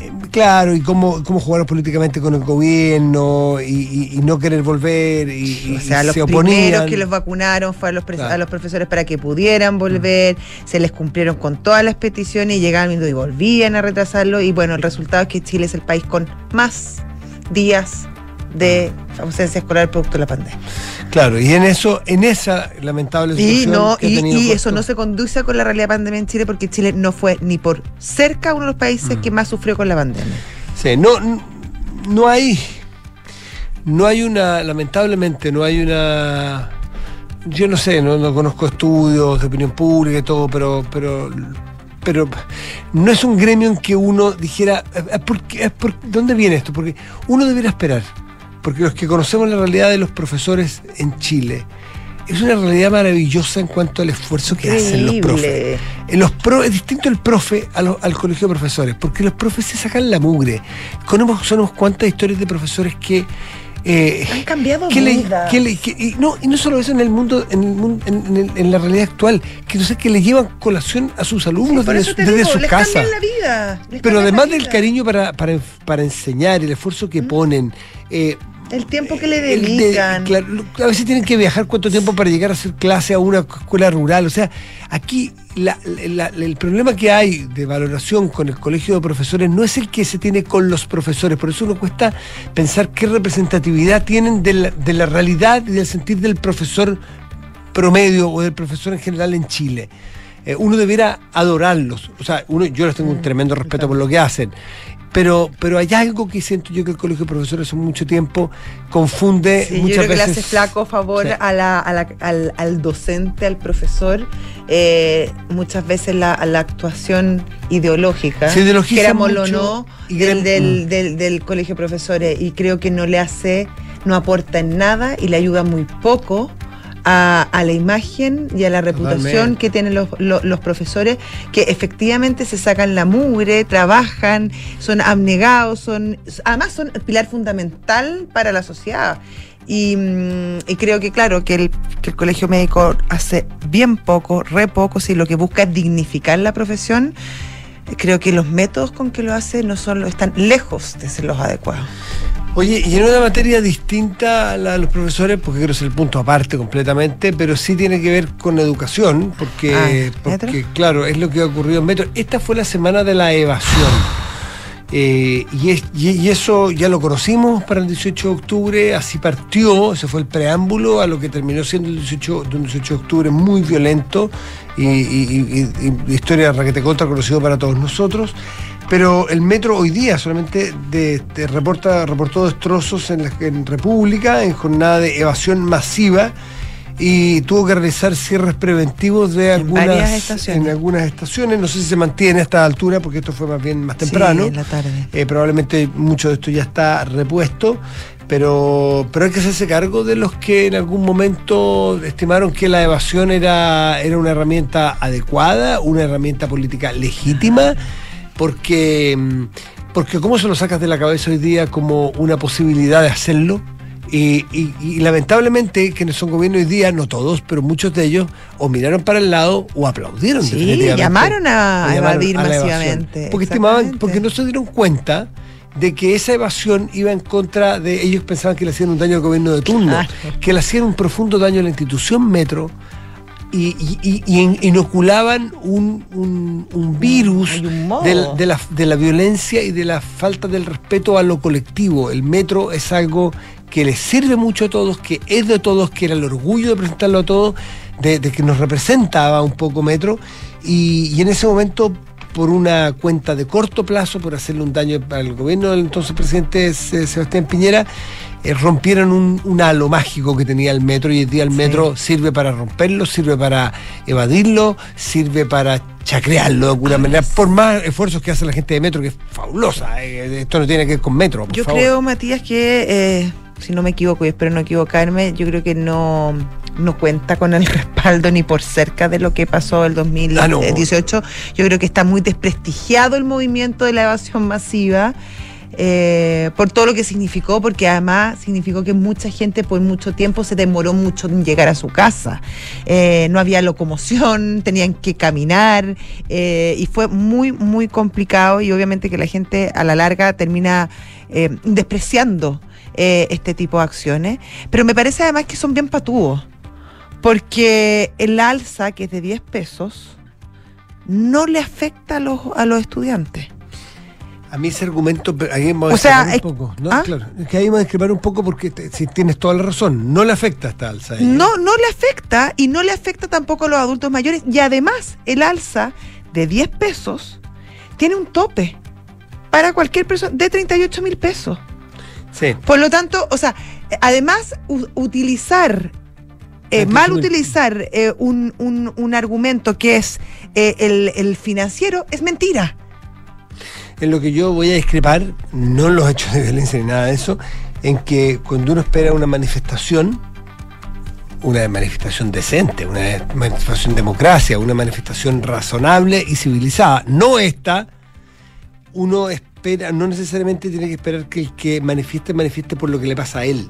Eh, Claro, y cómo, cómo jugaron políticamente con el gobierno y, y- y no querer volver y, o sea, y los se primeros que los vacunaron fue a los, Claro. a los profesores para que pudieran volver, se les cumplieron con todas las peticiones y llegaban y volvían a retrasarlo y bueno, el resultado es que Chile es el país con más días de ausencia escolar producto de la pandemia. Claro, y en eso, en esa lamentable Y situación no que y, y eso no se conduce con la realidad de pandemia en Chile porque Chile no fue ni por cerca uno de los países Mm. que más sufrió con la pandemia. Sí, no, no hay. No hay una. Lamentablemente, no hay una. Yo no sé, no, no conozco estudios de opinión pública y todo, pero. pero pero no es un gremio en que uno dijera, "Eh, ¿por qué- por- ¿dónde viene esto? Porque uno debería esperar, porque los que conocemos la realidad de los profesores en Chile, es una realidad maravillosa en cuanto al esfuerzo que hacen los profes. Eh, Los pro- es distinto el profe a lo- al colegio de profesores, porque los profes se sacan la mugre. Conocemos, cuántas historias de profesores que. eh, Han cambiado que le- vidas. que le- que- y, no, y no solo eso en el mundo, en, el mundo- en, en en la realidad actual, que no sé, que le llevan colación a sus alumnos desde, digo, su les casa. cambian la vida. les Pero la además del vida. cariño para, para, para enseñar, el esfuerzo que ponen, eh, El tiempo que le de- dedican. claro, a veces tienen que viajar cuánto tiempo para llegar a hacer clase a una escuela rural. O sea, aquí la- la- el problema que hay de valoración con el colegio de profesores no es el que se tiene con los profesores. Por eso uno cuesta pensar qué representatividad tienen de la, de la realidad y del sentir del profesor promedio o del profesor en general en Chile. Eh, uno debiera adorarlos. O sea, uno, yo les tengo Mm, un tremendo respeto por lo que hacen. Pero, pero hay algo que siento yo que el colegio de profesores hace mucho tiempo confunde Sí, yo muchas creo que le hace flaco favor Sí. a la- a la- al, al docente, al profesor, eh, muchas veces la, a la actuación ideológica, Se o no, y del, del, Mm. del- del colegio de profesores y creo que no le hace, no aporta en nada y le ayuda muy poco a, a la imagen y a la reputación Totalmente. que tienen los, los- los profesores que efectivamente se sacan la mugre, trabajan, son abnegados, son además son el pilar fundamental para la sociedad. Y, mm, y creo que, claro, que el, que el colegio médico hace bien poco, re poco, si lo que busca es dignificar la profesión, creo que los métodos con que lo hace no son, están lejos de ser los adecuados. Oye, y en una materia distinta a la de los profesores, porque quiero ser el punto aparte completamente, pero sí tiene que ver con educación, porque, Ah, claro, es lo que ha ocurrido en Metro. Esta fue la semana de la evasión. Eh, y, es- y- y eso ya lo conocimos para el 18 de octubre, así partió, ese fue el preámbulo a lo que terminó siendo el 18, de un 18 de octubre muy violento y- y historia de raquete contra conocido para todos nosotros. Pero el metro hoy día solamente de- de reporta, reportó destrozos en, la, en República, en jornada de evasión masiva, y tuvo que realizar cierres preventivos de algunas, estaciones. en algunas estaciones. No sé si se mantiene a esta altura, porque esto fue más bien más temprano. Sí, en la tarde. Eh, probablemente mucho de esto ya está repuesto, pero, pero hay que hacerse cargo de los que en algún momento estimaron que la evasión era, era una herramienta adecuada, una herramienta política legítima, porque, mm, porque ¿cómo se lo sacas de la cabeza hoy día como una posibilidad de hacerlo? Y, y- y lamentablemente, quienes son gobierno hoy día, no todos, pero muchos de ellos, o miraron para el lado o aplaudieron. Sí, llamaron a evadir a masivamente, Porque estimaban, porque no se dieron cuenta de que esa evasión iba en contra de ellos pensaban que le hacían un daño al gobierno de turno, Claro. que le hacían un profundo daño a la institución Metro y, y- y- y in- inoculaban un, un- un virus un de, la, de la violencia y de la falta del respeto a lo colectivo. El metro es algo que les sirve mucho a todos, que es de todos, que era el orgullo de presentarlo a todos, de, de que nos representaba un poco metro. Y, y en ese momento, por una cuenta de corto plazo, por hacerle un daño al gobierno del entonces presidente Se- Sebastián Piñera, eh, rompieron un, un halo mágico que tenía el metro y hoy día el Sí. metro sirve para romperlo, sirve para evadirlo, sirve para chacrearlo de alguna manera, por más esfuerzos que hace la gente de metro, que es fabulosa. eh, esto no tiene que ver con metro. por Yo favor. creo, Matías, que eh, si no me equivoco y espero no equivocarme, yo creo que no, no cuenta con el respaldo ni por cerca de lo que pasó el Ah, no. 2018. Yo creo que está muy desprestigiado el movimiento de la evasión masiva. Eh, por todo lo que significó, porque además significó que mucha gente por mucho tiempo se demoró mucho en llegar a su casa. Eh, no había locomoción, tenían que caminar eh, y fue muy, muy complicado y obviamente que la gente a la larga termina despreciando este tipo de acciones. Pero me parece además que son bien patúos, porque el alza, que es de 10 pesos, no le afecta a los, a los estudiantes. A mí ese argumento, ahí vamos a O sea, un poco. ¿no? ¿Ah? Claro, es que ahí vamos a discrepar un poco porque te- si tienes toda la razón, no le afecta esta alza. No, no le afecta y no le afecta tampoco a los adultos mayores. Y además, el alza de 10 pesos tiene un tope para cualquier persona de 38 mil pesos. Sí. Por lo tanto, o sea, además, utilizar, eh, 38.000. mal utilizar eh, un, un- un argumento que es eh, el, el financiero es mentira. En lo que yo voy a discrepar, no los hechos de violencia ni nada de eso, en que cuando uno espera una manifestación, una manifestación decente, una manifestación de democracia, una manifestación razonable y civilizada, no esta, uno espera, no necesariamente tiene que esperar que el que manifieste, manifieste por lo que le pasa a él.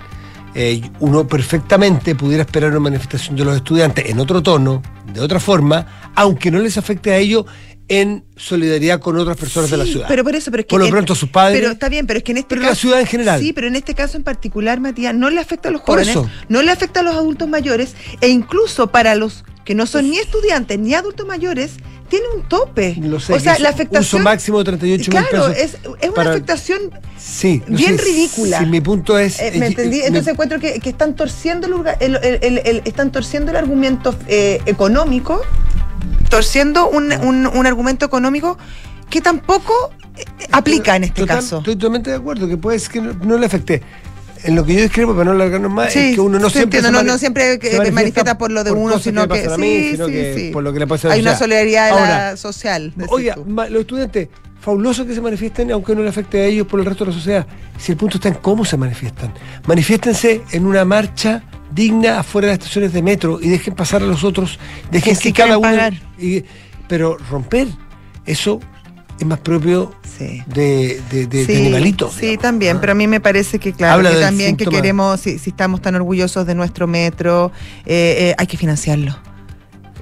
Eh, uno perfectamente pudiera esperar una manifestación de los estudiantes en otro tono, de otra forma, aunque no les afecte a ellos en solidaridad con otras personas de la ciudad. Pero por eso, pero es que Por lo en- pronto sus padres. Pero está bien, pero es que en este Pero caso. la ciudad en general. Sí, pero en este caso en particular, Matías, no le afecta a los Por jóvenes, eso. no le afecta a los adultos mayores, e incluso para los que no son ni estudiantes ni adultos mayores, tiene un tope. Lo sé, o sea, la uso afectación. máximo de 38 mil Claro, pesos. es, es una para- afectación Sí, no bien sé, ridícula. Si mi punto es. Eh, ¿Me eh, entendí? Entonces me- encuentro que, que están torciendo el, orga- el- el- el- el- están torciendo el argumento eh, económico, torciendo un, un- un argumento económico que tampoco eh, aplica en este Total- caso. Estoy totalmente de acuerdo, que puede ser que no, no le afecte. En lo que yo discrepo, para no alargarnos más, Sí, es que uno no sí, siempre. entiendo, no- siempre que- se que manifiesta por lo de uno, sino que- mí, sí, sino sí, que sí. por lo que le pasa Hay una solidaridad Ahora, la social. Oiga, ma- los estudiantes, fabuloso que se manifiesten, aunque no le afecte a ellos por el resto de la sociedad. Si el punto está en cómo se manifiestan. Manifiéstense en una marcha digna afuera de las estaciones de metro y dejen pasar a los otros, dejen Que cada uno. y- pero romper, eso es más propio Sí. de, de, de- de Sí, animalitos. Sí, digamos. también, Ah. pero a mí me parece que, claro, que también que queremos, si, si estamos tan orgullosos de nuestro metro, eh, eh, hay que financiarlo.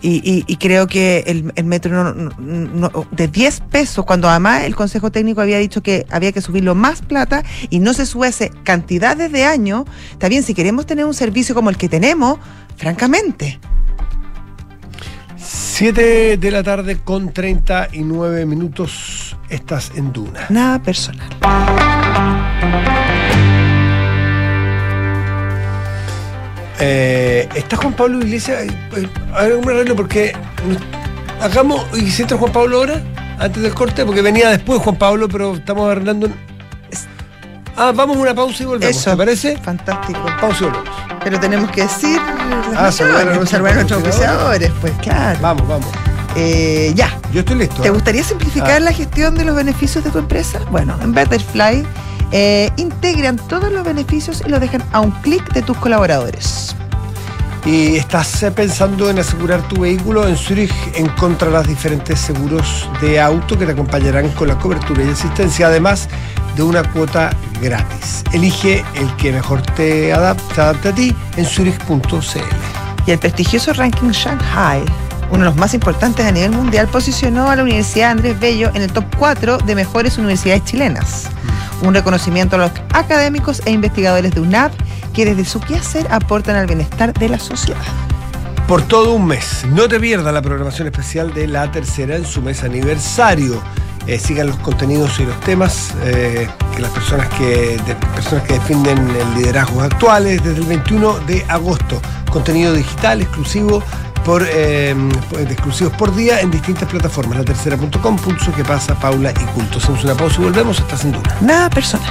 Y, y- y creo que el, el metro no- no- no- de 10 pesos, cuando además el Consejo Técnico había dicho que había que subirlo más plata y no se sube hace cantidades de años, está bien, si queremos tener un servicio como el que tenemos, francamente. 7 de la tarde con 39 minutos. Estás en Duna. Nada personal. Eh, ¿Está Juan Pablo Iglesias? A ver, un arreglo porque. Hagamos. ¿Y si entra Juan Pablo ahora? Antes del corte, porque venía después Juan Pablo, pero estamos arreglando. Ah, vamos a una pausa y volvemos. Eso. ¿Te parece? Fantástico. Pausa y volvemos. Pero tenemos que decir Ah, saludar a nuestros auspiciadores, pues claro. Vamos, vamos. Eh, ya. Yo estoy listo. ¿Te ¿eh? gustaría simplificar Ah. la gestión de los beneficios de tu empresa? Bueno, en Betterfly eh, integran todos los beneficios y los dejan a un clic de tus colaboradores. ¿Y estás eh, pensando en asegurar tu vehículo? En Zurich encontrarás diferentes seguros de auto que te acompañarán con la cobertura y asistencia. Además de una cuota gratis. Elige el que mejor te adapta, adapta a ti en zurich.cl. Y el prestigioso ranking Shanghai, uno de los más importantes a nivel mundial, posicionó a la Universidad Andrés Bello en el top 4 de mejores universidades chilenas. Un reconocimiento a los académicos e investigadores de UNAP que desde su quehacer aportan al bienestar de la sociedad. Por todo un mes. No te pierdas la programación especial de la tercera en su mes aniversario. Eh, sigan los contenidos y los temas eh, que las personas que, de- personas que defienden el liderazgo actuales desde el 21 de agosto. Contenido digital exclusivo por eh, de exclusivos por día en distintas plataformas. La tercera.com, pulso que pasa, Paula y Culto. Hacemos una pausa y volvemos. Estás en duda. Nada personal.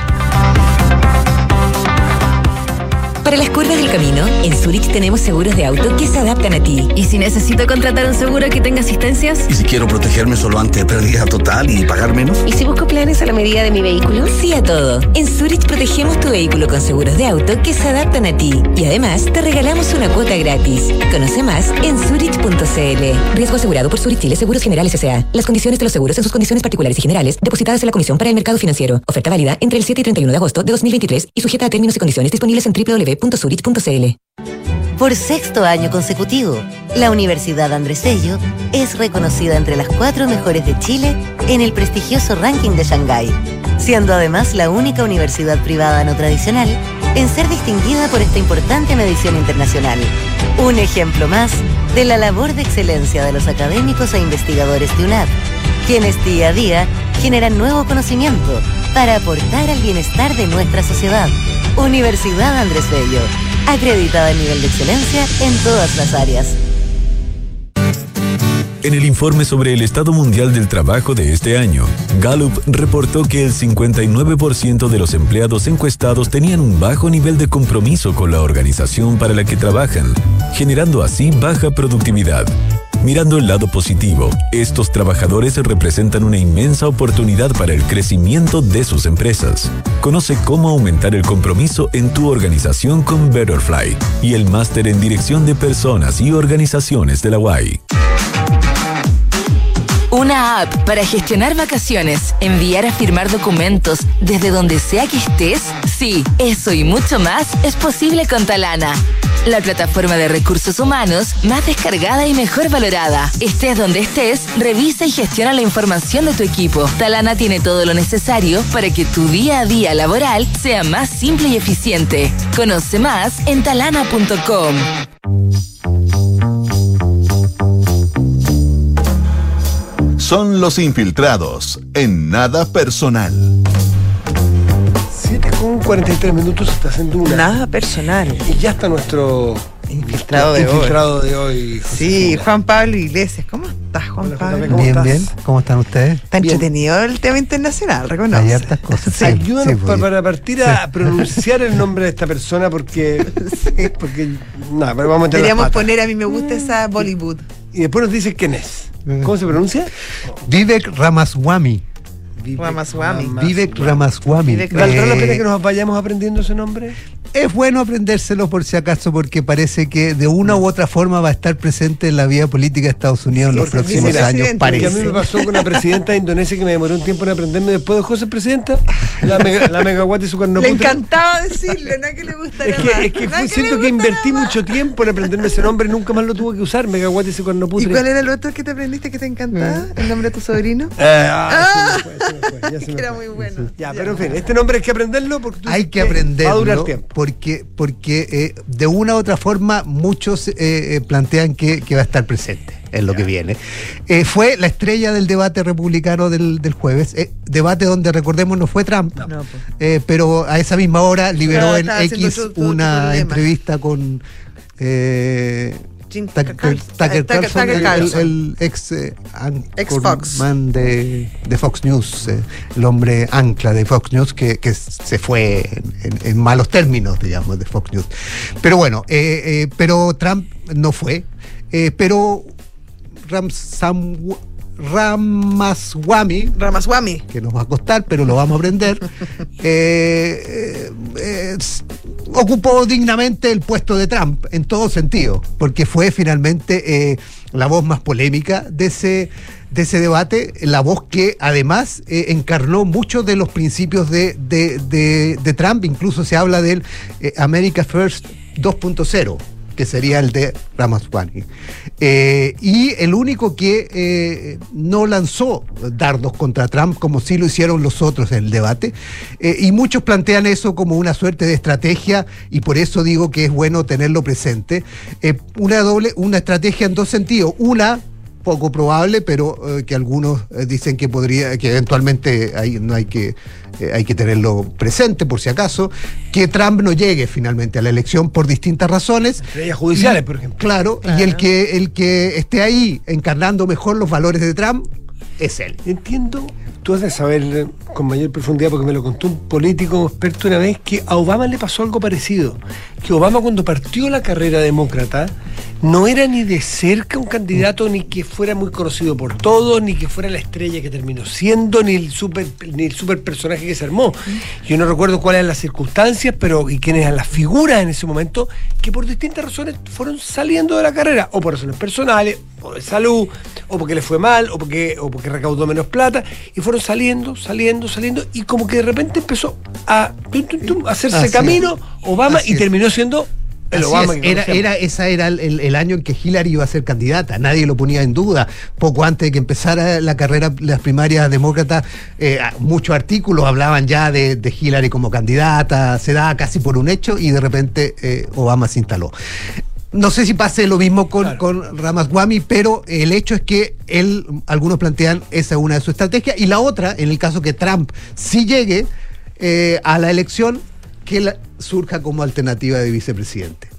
Para las curvas del camino, en Zurich tenemos seguros de auto que se adaptan a ti. ¿Y si necesito contratar un seguro que tenga asistencias? ¿Y si quiero protegerme solo ante pérdida total y pagar menos? ¿Y si busco planes a la medida de mi vehículo? Sí a todo. En Zurich protegemos tu vehículo con seguros de auto que se adaptan a ti. Y además te regalamos una cuota gratis. Conoce más en zurich.cl. Riesgo asegurado por Zurich Chile Seguros Generales S.A. Las condiciones de los seguros en sus condiciones particulares y generales depositadas en la Comisión para el Mercado Financiero. Oferta válida entre el 7 y 31 de agosto de 2023 y sujeta a términos y condiciones disponibles en Por sexto año consecutivo, la Universidad Andrés Bello es reconocida entre las cuatro mejores de Chile en el prestigioso ranking de Shanghái, siendo además la única universidad privada no tradicional en ser distinguida por esta importante medición internacional. Un ejemplo más de la labor de excelencia de los académicos e investigadores de UNAP, quienes día a día generan nuevo conocimiento para aportar al bienestar de nuestra sociedad. Universidad Andrés Bello, acreditada en nivel de excelencia en todas las áreas. En el informe sobre el estado mundial del trabajo de este año, Gallup reportó que el 59% de los empleados encuestados tenían un bajo nivel de compromiso con la organización para la que trabajan, generando así baja productividad. Mirando el lado positivo, estos trabajadores representan una inmensa oportunidad para el crecimiento de sus empresas. Conoce cómo aumentar el compromiso en tu organización con Betterfly y el máster en dirección de personas y organizaciones de la UAI. Una app para gestionar vacaciones, enviar a firmar documentos desde donde sea que estés. Sí, eso y mucho más es posible con Talana. La plataforma de recursos humanos más descargada y mejor valorada. Estés donde estés, revisa y gestiona la información de tu equipo. Talana tiene todo lo necesario para que tu día a día laboral sea más simple y eficiente. Conoce más en talana.com. Son los infiltrados en nada personal. 7 con 43 minutos estás en Duna. Nada personal. Y ya está nuestro Infiltrado de hoy. infiltrado de hoy. José Sí. Juan Pablo Iglesias. ¿Cómo estás, Juan Hola, Pablo? ¿cómo bien, estás? bien. ¿Cómo están ustedes? Está Bien. entretenido el tema internacional, reconoce. Hay hartas cosas. Sí. Ayúdanos Sí, pues. para partir a pronunciar el nombre de esta persona porque. porque nada, pero vamos a Deberíamos poner a mí me gusta esa Bollywood. Y después nos dice quién es. ¿Cómo se pronuncia? Vivek Ramaswamy. Ramaswamy. Vivek Ramaswamy. ¿Valdrá la pena que nos vayamos aprendiendo ese nombre? Es bueno aprendérselo por si acaso, porque parece que de una u otra forma va a estar presente en la vida política de Estados Unidos en los Porque próximos mira, años, Porque a mí parece. me pasó con la presidenta de Indonesia que me demoró un tiempo en aprenderme después dejó ser presidenta. La, mega, la megawatt y su le carnoputra. encantaba decirle, no que le gustara Es que, más. es que no fue- le siento que invertí más. mucho tiempo en aprenderme ese nombre y nunca más lo tuve que usar, megawatt y su ¿Y cuál era el otro que te aprendiste que te encantaba? ¿El nombre de tu sobrino? Eh, ah, se me fue, se me fue, ya se me Era fue. muy bueno. Ya, pero en fin, este nombre hay que aprenderlo porque tú Hay que aprenderlo Va a durar tiempo. Porque, porque eh, de una u otra forma muchos eh, eh, plantean que, que va a estar presente en lo que viene. Eh, fue la estrella del debate republicano del, del jueves, eh, debate donde recordemos no fue Trump, No, pues. pero a esa misma hora liberó Estaba- en estaba haciendo X su- su- su una entrevista con... Jim Tucker, eh, Carlson, Tucker el- Carlson. El, el ex, eh, Ex Fox. man de, de Fox News, eh, el hombre ancla de Fox News que, que se fue en, en- en malos términos, digamos, de Fox News. Pero bueno, eh, pero Trump no fue. Pero Ramsam, Ramaswamy, Ramaswamy. que nos va a costar, pero lo vamos a aprender, eh, eh, eh, ocupó dignamente el puesto de Trump en todo sentido, porque fue finalmente eh, la voz más polémica de ese, de ese debate, la voz que además eh, encarnó muchos de los principios de, de- de- de Trump, incluso se habla del eh, America First 2.0 que sería el de Ramaswamy. Eh, y el único que eh, no lanzó dardos contra Trump, como sí lo hicieron los otros en el debate. Eh, y muchos plantean eso como una suerte de estrategia, y por eso digo que es bueno tenerlo presente. Una doble, una estrategia en dos sentidos. Una, poco probable, pero eh, que algunos eh, dicen que podría, que eventualmente hay, no hay que, eh, hay que tenerlo presente por si acaso, que Trump no llegue finalmente a la elección por distintas razones. Estrellas judiciales, Y- por ejemplo. Claro, y el que, el que esté ahí encarnando mejor los valores de Trump es él. Entiendo, tú has de saber con mayor profundidad, porque me lo contó un político experto una vez, que a Obama le pasó algo parecido. Que Obama cuando partió la carrera demócrata, no era ni de cerca un candidato ni que fuera muy conocido por todos, ni que fuera la estrella que terminó siendo, ni el super, ni el super personaje que se armó. Yo no recuerdo cuáles eran las circunstancias, pero y quiénes eran las figuras en ese momento, que por distintas razones fueron saliendo de la carrera, o por razones personales, de salud, o porque le fue mal, o porque, o porque recaudó menos plata, y fueron saliendo, saliendo, saliendo, y como que de repente empezó a, tum, tum, tum, a hacerse Así camino Obama y terminó siendo el Obama es, que era, era, esa era el año en que Hillary iba a ser candidata, nadie lo ponía en duda. Poco antes de que empezara la carrera, las primarias demócratas, eh, muchos artículos hablaban ya de, de Hillary como candidata, se daba casi por un hecho y de repente eh, Obama se instaló. No sé si pase lo mismo con, Claro. con Ramaswamy, pero el hecho es que él, algunos plantean, esa es una de sus estrategias. Y la otra, en el caso que Trump sí llegue eh, a la elección, que la- surja como alternativa de vicepresidente.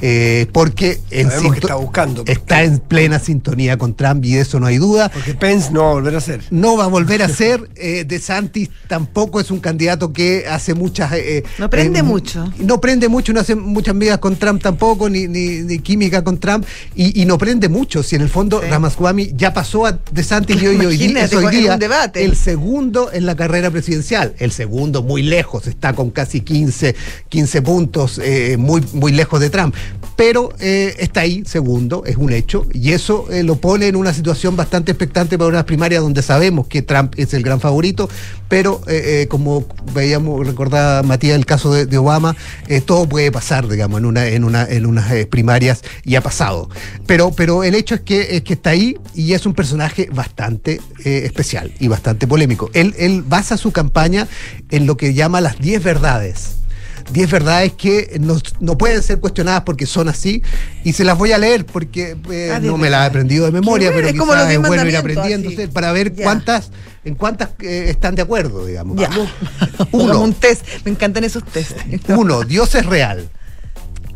Eh, porque en que está buscando. está en plena sintonía con Trump y de eso no hay duda. Porque Pence no va a volver a ser. No va a volver a ser. Eh, De Santis tampoco es un candidato que hace muchas. eh, No prende eh, mucho. No prende mucho, no hace muchas migas con Trump tampoco, ni, ni, ni química con Trump. Y, y no prende mucho. Si en el fondo Sí. Ramaswamy ya pasó a De Santis y hoy, hoy día, es hoy día un debate. el segundo en la carrera presidencial. El segundo muy lejos, está con casi 15, 15 puntos, eh, muy, muy lejos de Trump. Pero eh, está ahí, segundo, es un hecho, y eso eh, lo pone en una situación bastante expectante para unas primarias donde sabemos que Trump es el gran favorito, pero eh, como veíamos, recordaba Matías el caso de, Obama, todo puede pasar, digamos, en una, en una, en unas primarias y ha pasado. Pero, pero el hecho es que, es que está ahí y es un personaje bastante especial y bastante polémico. Él, él basa su campaña en lo que llama las 10 verdades. 10 verdades que no, no pueden ser cuestionadas porque son así y se las voy a leer porque eh, Ah, 10 no me las he aprendido de memoria, pero es como quizás los 10 es bueno ir así. para ver Ya. cuántas en cuántas eh, están de acuerdo, digamos. Ya. Uno. Un test. Me encantan esos test. Uno, Dios es real.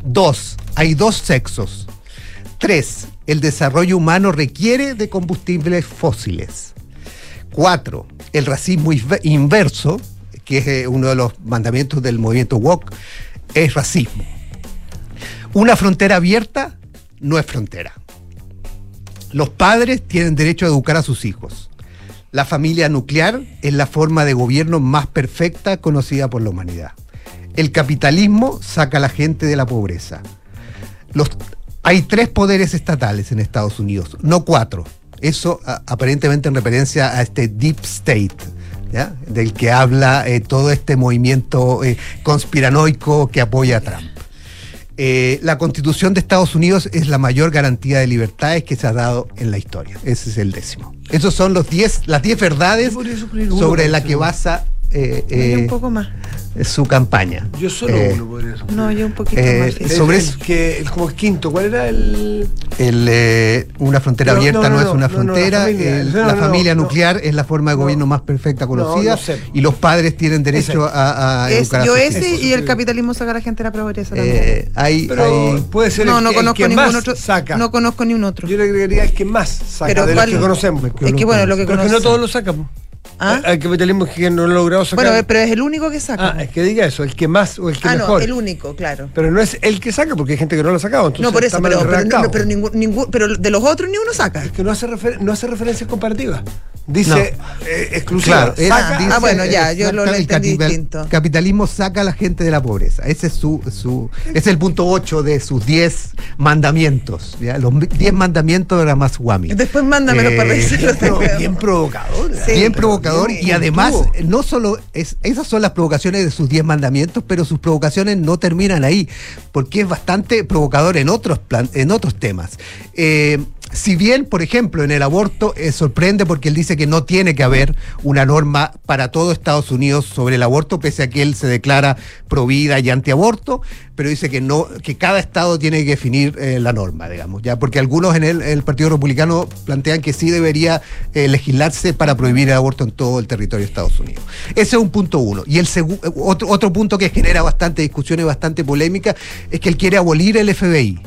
Dos, hay dos sexos. Tres, el desarrollo humano requiere de combustibles fósiles. Cuatro, el racismo inve- inverso, que es eh, uno de los mandamientos del movimiento woke, es racismo. Una frontera abierta no es frontera. Los padres tienen derecho a educar a sus hijos. La familia nuclear es la forma de gobierno más perfecta conocida por la humanidad. El capitalismo saca a la gente de la pobreza. Hay tres poderes estatales en Estados Unidos, no cuatro. Eso a- aparentemente en referencia a este deep state, ¿ya? del que habla eh, todo este movimiento eh, conspiranoico que apoya a Trump. Eh, la constitución de Estados Unidos es la mayor garantía de libertades que se ha dado en la historia. Ese es el décimo. Esos son los diez, las diez verdades sobre la que basa eh, Yo eh, un poco más. su campaña. Yo solo Eh, uno podría ser. No, yo un poquito Eh, más. El- sobre el que el, como el quinto, ¿cuál era el El, eh, una frontera No, abierta no, no, no, es una no, no, la frontera, familia, el- no, la familia no, nuclear es la forma de no. gobierno más perfecta conocida No, no sé. y los padres tienen derecho Ese. a, a Es educar a yo ese hijos. y el capitalismo saca a la gente de la pobreza también. Eh, hay, Pero hay- puede ser no, el, no el conozco que ningún más otro. saca. No conozco ni un otro. Yo le agregaría el que más saca Pero de los ¿cuál? que conocemos. Es que bueno, lo que Pero es que no todos lo sacan. ¿Ah? Hay capitalismo que no lo ha logrado sacar. Bueno, pero es el único que saca. ah, es que diga eso, el que más o el que Ah, mejor. no, el único, claro. Pero no es el que saca, porque hay gente que no lo ha sacado. Entonces No, por eso, pero, pero, redactado. no, pero, ningún, ningún, pero de los otros ni uno saca. Es que no hace, refer- no hace referencias comparativas. Dice eh, exclusiva. Claro, él saca- dice Ah, bueno, ya, yo lo- entendí capital- distinto. Capitalismo saca a la gente de la pobreza. Ese es su, su ese es el punto 8 de sus 10 mandamientos. ¿ya? Los 10 mandamientos de Ramaswamy. Después mándamelo Eh, para revisarlo. Bien provocador. Sí. bien provocador bien y además no solo es esas son las provocaciones de sus 10 mandamientos, pero sus provocaciones no terminan ahí, porque es bastante provocador en otros plan- en otros temas. Eh, si bien, por ejemplo, en el aborto eh, sorprende porque él dice que no tiene que haber una norma para todo Estados Unidos sobre el aborto, pese a que él se declara pro vida y antiaborto, pero dice que no, que cada estado tiene que definir eh, la norma, digamos, ya, porque algunos en el, Partido Republicano plantean que sí debería eh, legislarse para prohibir el aborto en todo el territorio de Estados Unidos. Ese es un punto uno. Y el otro, otro punto que genera bastante discusión y bastante polémica es que él quiere abolir el FBI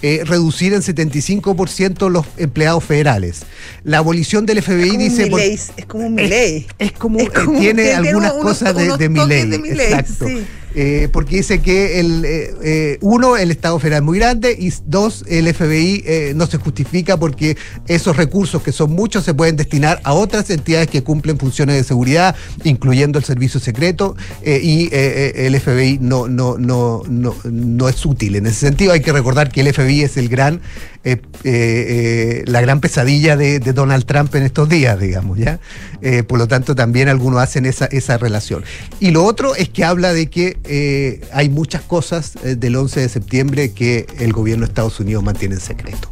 eh, reducir en 75% los empleados federales. La abolición del FBI dice... por- es como un Milei. es como, Es como- tiene algunas unos- cosas de, unos de Milei, exacto. sí. Eh, porque dice que el eh, eh, uno el Estado federal es muy grande y dos el FBI eh, no se justifica porque esos recursos que son muchos se pueden destinar a otras entidades que cumplen funciones de seguridad, incluyendo el servicio secreto y el FBI no no no no no es útil en ese sentido. Hay que recordar que el FBI es el gran eh, eh, la gran pesadilla de, Donald Trump en estos días, digamos, ¿ya? Eh, por lo tanto, también algunos hacen esa, esa relación. Y lo otro es que habla de que hay muchas cosas del 11 de septiembre que el gobierno de Estados Unidos mantiene en secreto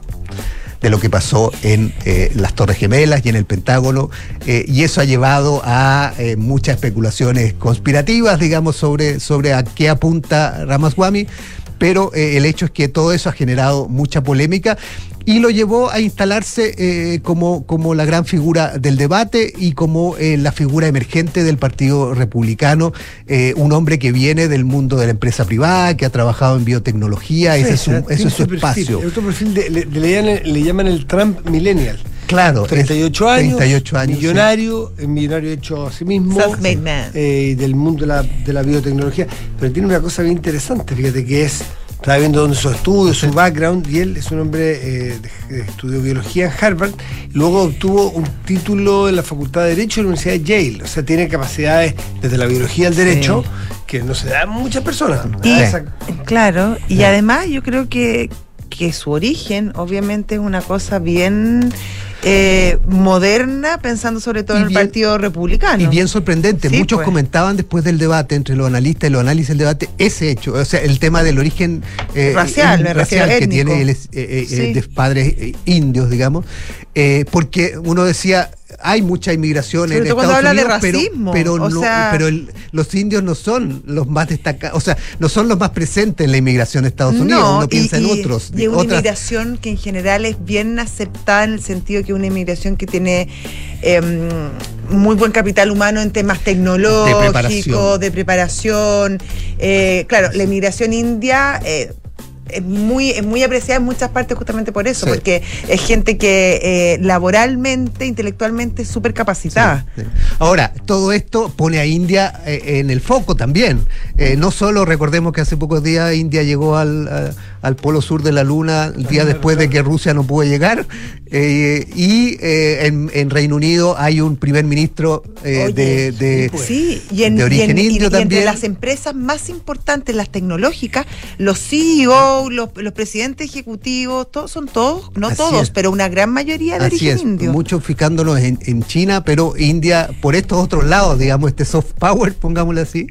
de lo que pasó en las Torres Gemelas y en el Pentágono, y eso ha llevado a muchas especulaciones conspirativas, digamos, sobre, sobre a qué apunta Ramaswamy, pero eh, el hecho es que todo eso ha generado mucha polémica y lo llevó a instalarse eh, como, como la gran figura del debate y como eh, la figura emergente del Partido Republicano, eh, un hombre que viene del mundo de la empresa privada, que ha trabajado en biotecnología, ese es su, Tiene ese es su perfil, espacio. el otro perfil de- le, le llaman, le llaman el Trump millennial. Claro, es 38 años, 38 años, sí. millonario, millonario hecho a sí mismo, Self-made man. eh, del mundo de la, de la biotecnología, pero tiene una cosa bien interesante, fíjate que es, estaba viendo dónde sus estudios, su background, y él es un hombre eh, de, de- estudió biología en Harvard, y luego obtuvo un título en la Facultad de Derecho de la Universidad de Yale, o sea, tiene capacidades desde la biología al derecho que no se da a muchas personas. Y- esa- Claro, y además yo creo que, que su origen obviamente es una cosa bien eh, moderna, pensando sobre todo Y en el Partido Republicano. Y bien sorprendente, Sí, muchos pues. comentaban después del debate entre los analistas y los análisis del debate ese hecho, o sea, el tema del origen eh, Racial, eh, refiero, racial que étnico. tiene él es, eh, Sí. de padres indios, digamos, porque uno decía hay mucha inmigración en Estados habla Unidos, pero- racismo, pero, o no- sea- pero el- los indios no son los más destacados, o sea, no son los más presentes en la inmigración de Estados Unidos, uno piensa en otros, Y es una otras inmigración que en general es bien aceptada en el sentido que es una inmigración que tiene em, muy buen capital humano en temas tecnológicos, preparación. de preparación. Eh, claro, la inmigración india. eh, es muy, es muy apreciada en muchas partes justamente por eso, Sí. porque es gente que eh, laboralmente, intelectualmente es súper capacitada. Sí. Ahora, todo esto pone a India eh, en el foco también. Eh, no solo recordemos que hace pocos días India llegó al, a- al polo sur de la Luna el día después de que Rusia no pudo llegar. eh, y eh, en, en Reino Unido hay un primer ministro eh, Oye, de, de- Sí, y, en, de y origen y- indio y entre también. las empresas más importantes, las tecnológicas, los CEO, los, los presidentes ejecutivos, todos son todos, no Así todos, es. pero una gran mayoría de Así origen es, indio. muchos fijándonos en, en China, pero India, por estos otros lados, digamos, este soft power, pongámoslo así,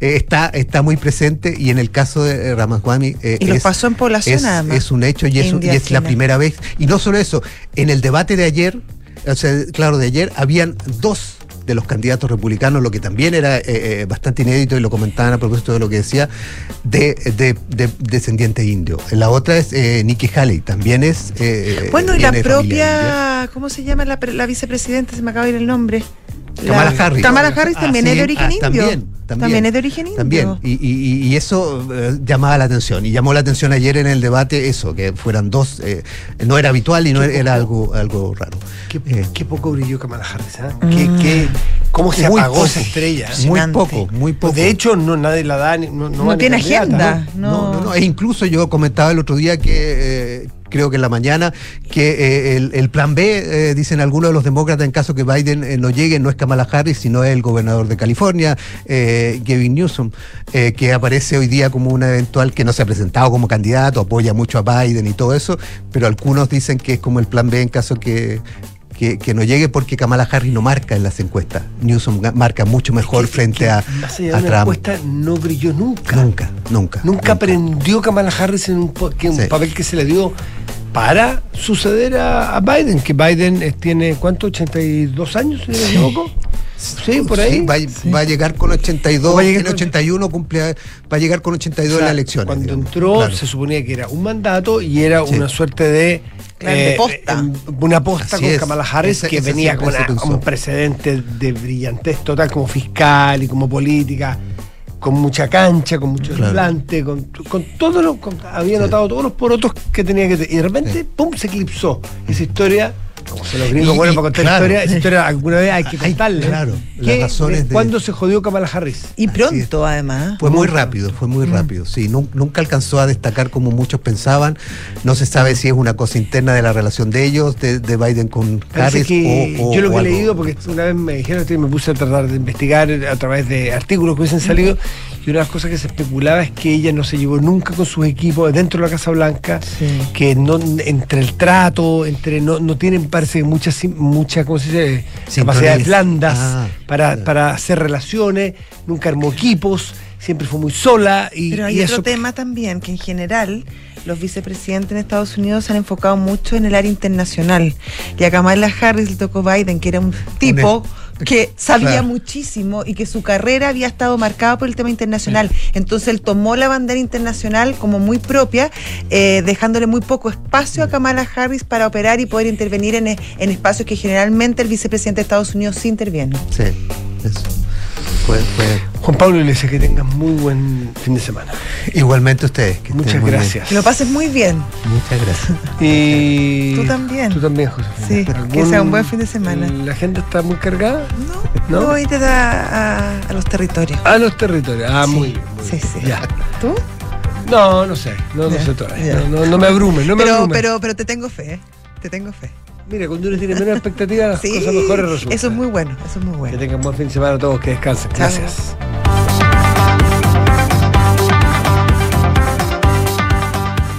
eh, está, está muy presente y en el caso de Ramaswamy eh, Y lo es, pasó población, es, además. es un hecho y es, y es la primera vez. Y no solo eso, en el debate de ayer, o sea, claro, de ayer, habían dos de los candidatos republicanos, lo que también era eh, eh, bastante inédito y lo comentaban a propósito de lo que decía, de, de, de descendiente indio. La otra es eh, Nikki Haley, también es... eh, Bueno, y la propia, ¿cómo se llama la, la vicepresidenta? Se me acaba de ir el nombre. La- Kamala Harris. Kamala Harris también Ah, es de origen ah, indio. También, también. es de origen indio. También. Y, y- y eso eh, llamaba la atención. Y llamó la atención ayer en el debate eso, que fueran dos. eh, no era habitual y no era, era algo, algo raro. Qué, Eh, qué poco brilló Kamala Harris, ¿ah? Qué- qué- ¿Cómo se Muy apagó poco. esa estrella? muy poco, muy poco. De hecho, no, nadie la da, ni- no, no, No tiene agenda. ¿no? No, no, no. E incluso yo comentaba el otro día que, eh, creo que en la mañana, que eh, el, plan B, eh, dicen algunos de los demócratas, en caso que Biden eh, no llegue, no es Kamala Harris, sino el gobernador de California, Gavin Newsom, que aparece hoy día como una eventual que no se ha presentado como candidato, apoya mucho a Biden y todo eso, pero algunos dicen que es como el plan B en caso que que, que no llegue porque Kamala Harris no marca en las encuestas. Newsom marca mucho mejor frente a, a una Trump. encuesta, no brilló nunca. Nunca, nunca. Nunca aprendió Kamala Harris en un, que un Sí. papel que se le dio para suceder a, a Biden, que Biden tiene, ¿cuánto? ¿82 años, si no me equivoco? Sí, por ahí. Sí, va, a- va a llegar con 82, Va a llegar con- 81, cumple, va a llegar con 82 en O sea, las elecciones. Cuando digamos. entró Claro. se suponía que era un mandato y era Sí. una suerte de... eh, posta. em, una posta Así con es. Kamala Harris Ese- que ese venía con una- un precedente de brillantez total como fiscal y como política, con mucha cancha, con mucho Claro. desplante, con, con todo lo... con- había Sí. notado todos los porotos que tenía que tener. Y de repente, Sí. pum, se eclipsó. Esa historia... Como se los gringos Y- bueno y- para contar claro. historia, esa historia alguna vez hay que contarla. claro, las ¿Qué- razones de- ¿Cuándo se jodió Kamala Harris? Y pronto, además. Fue muy rápido, fue muy Mm. rápido. Sí, nu- nunca alcanzó a destacar como muchos pensaban. No se sabe si es una cosa interna de la relación de ellos, de, de Biden con Parece Harris. que o- o- yo lo que he leído, porque una vez me dijeron esto y me puse a tratar de investigar a través de artículos que hubiesen salido, y una de las cosas que se especulaba es que ella no se llevó nunca con sus equipos dentro de la Casa Blanca, que no entre el trato, entre no, no tienen, parece sim- mucha, ¿cómo se dice? Capacidades blandas Ah, para, claro. para hacer relaciones, nunca armó equipos, siempre fue muy sola y, Pero hay y otro eso tema también, que en general los vicepresidentes en Estados Unidos se han enfocado mucho en el área internacional. Y a Kamala Harris le tocó Biden, que era un tipo que sabía Claro. muchísimo y que su carrera había estado marcada por el tema internacional. Entonces él tomó la bandera internacional como muy propia, eh, dejándole muy poco espacio a Kamala Harris para operar y poder intervenir en, en espacios que generalmente el vicepresidente de Estados Unidos sí interviene. Sí, eso. Juan Pablo Iglesias, que tengas muy buen fin de semana. Igualmente ustedes. Que estén Muchas muy bien. gracias. Que lo pases muy bien. Muchas gracias. Y Tú también. Tú también, Josefina. Sí, que ¿Algún- sea un buen fin de semana. ¿La agenda está muy cargada? No, ¿No? hoy te da a, a los territorios. A los territorios. Ah, Sí, muy bien. muy sí, bien. sí. Ya. ¿Tú? No, no sé. No, no sé todavía. No, no, no me abrume, no me pero, abrume. pero, pero te tengo fe, ¿eh? Te tengo fe. Mira, cuando uno tiene menos expectativas, las Sí, cosas mejores resultan. eso es muy bueno, eso es muy Que bueno. tengan buen fin de semana a todos, que descansen. Chao. Gracias.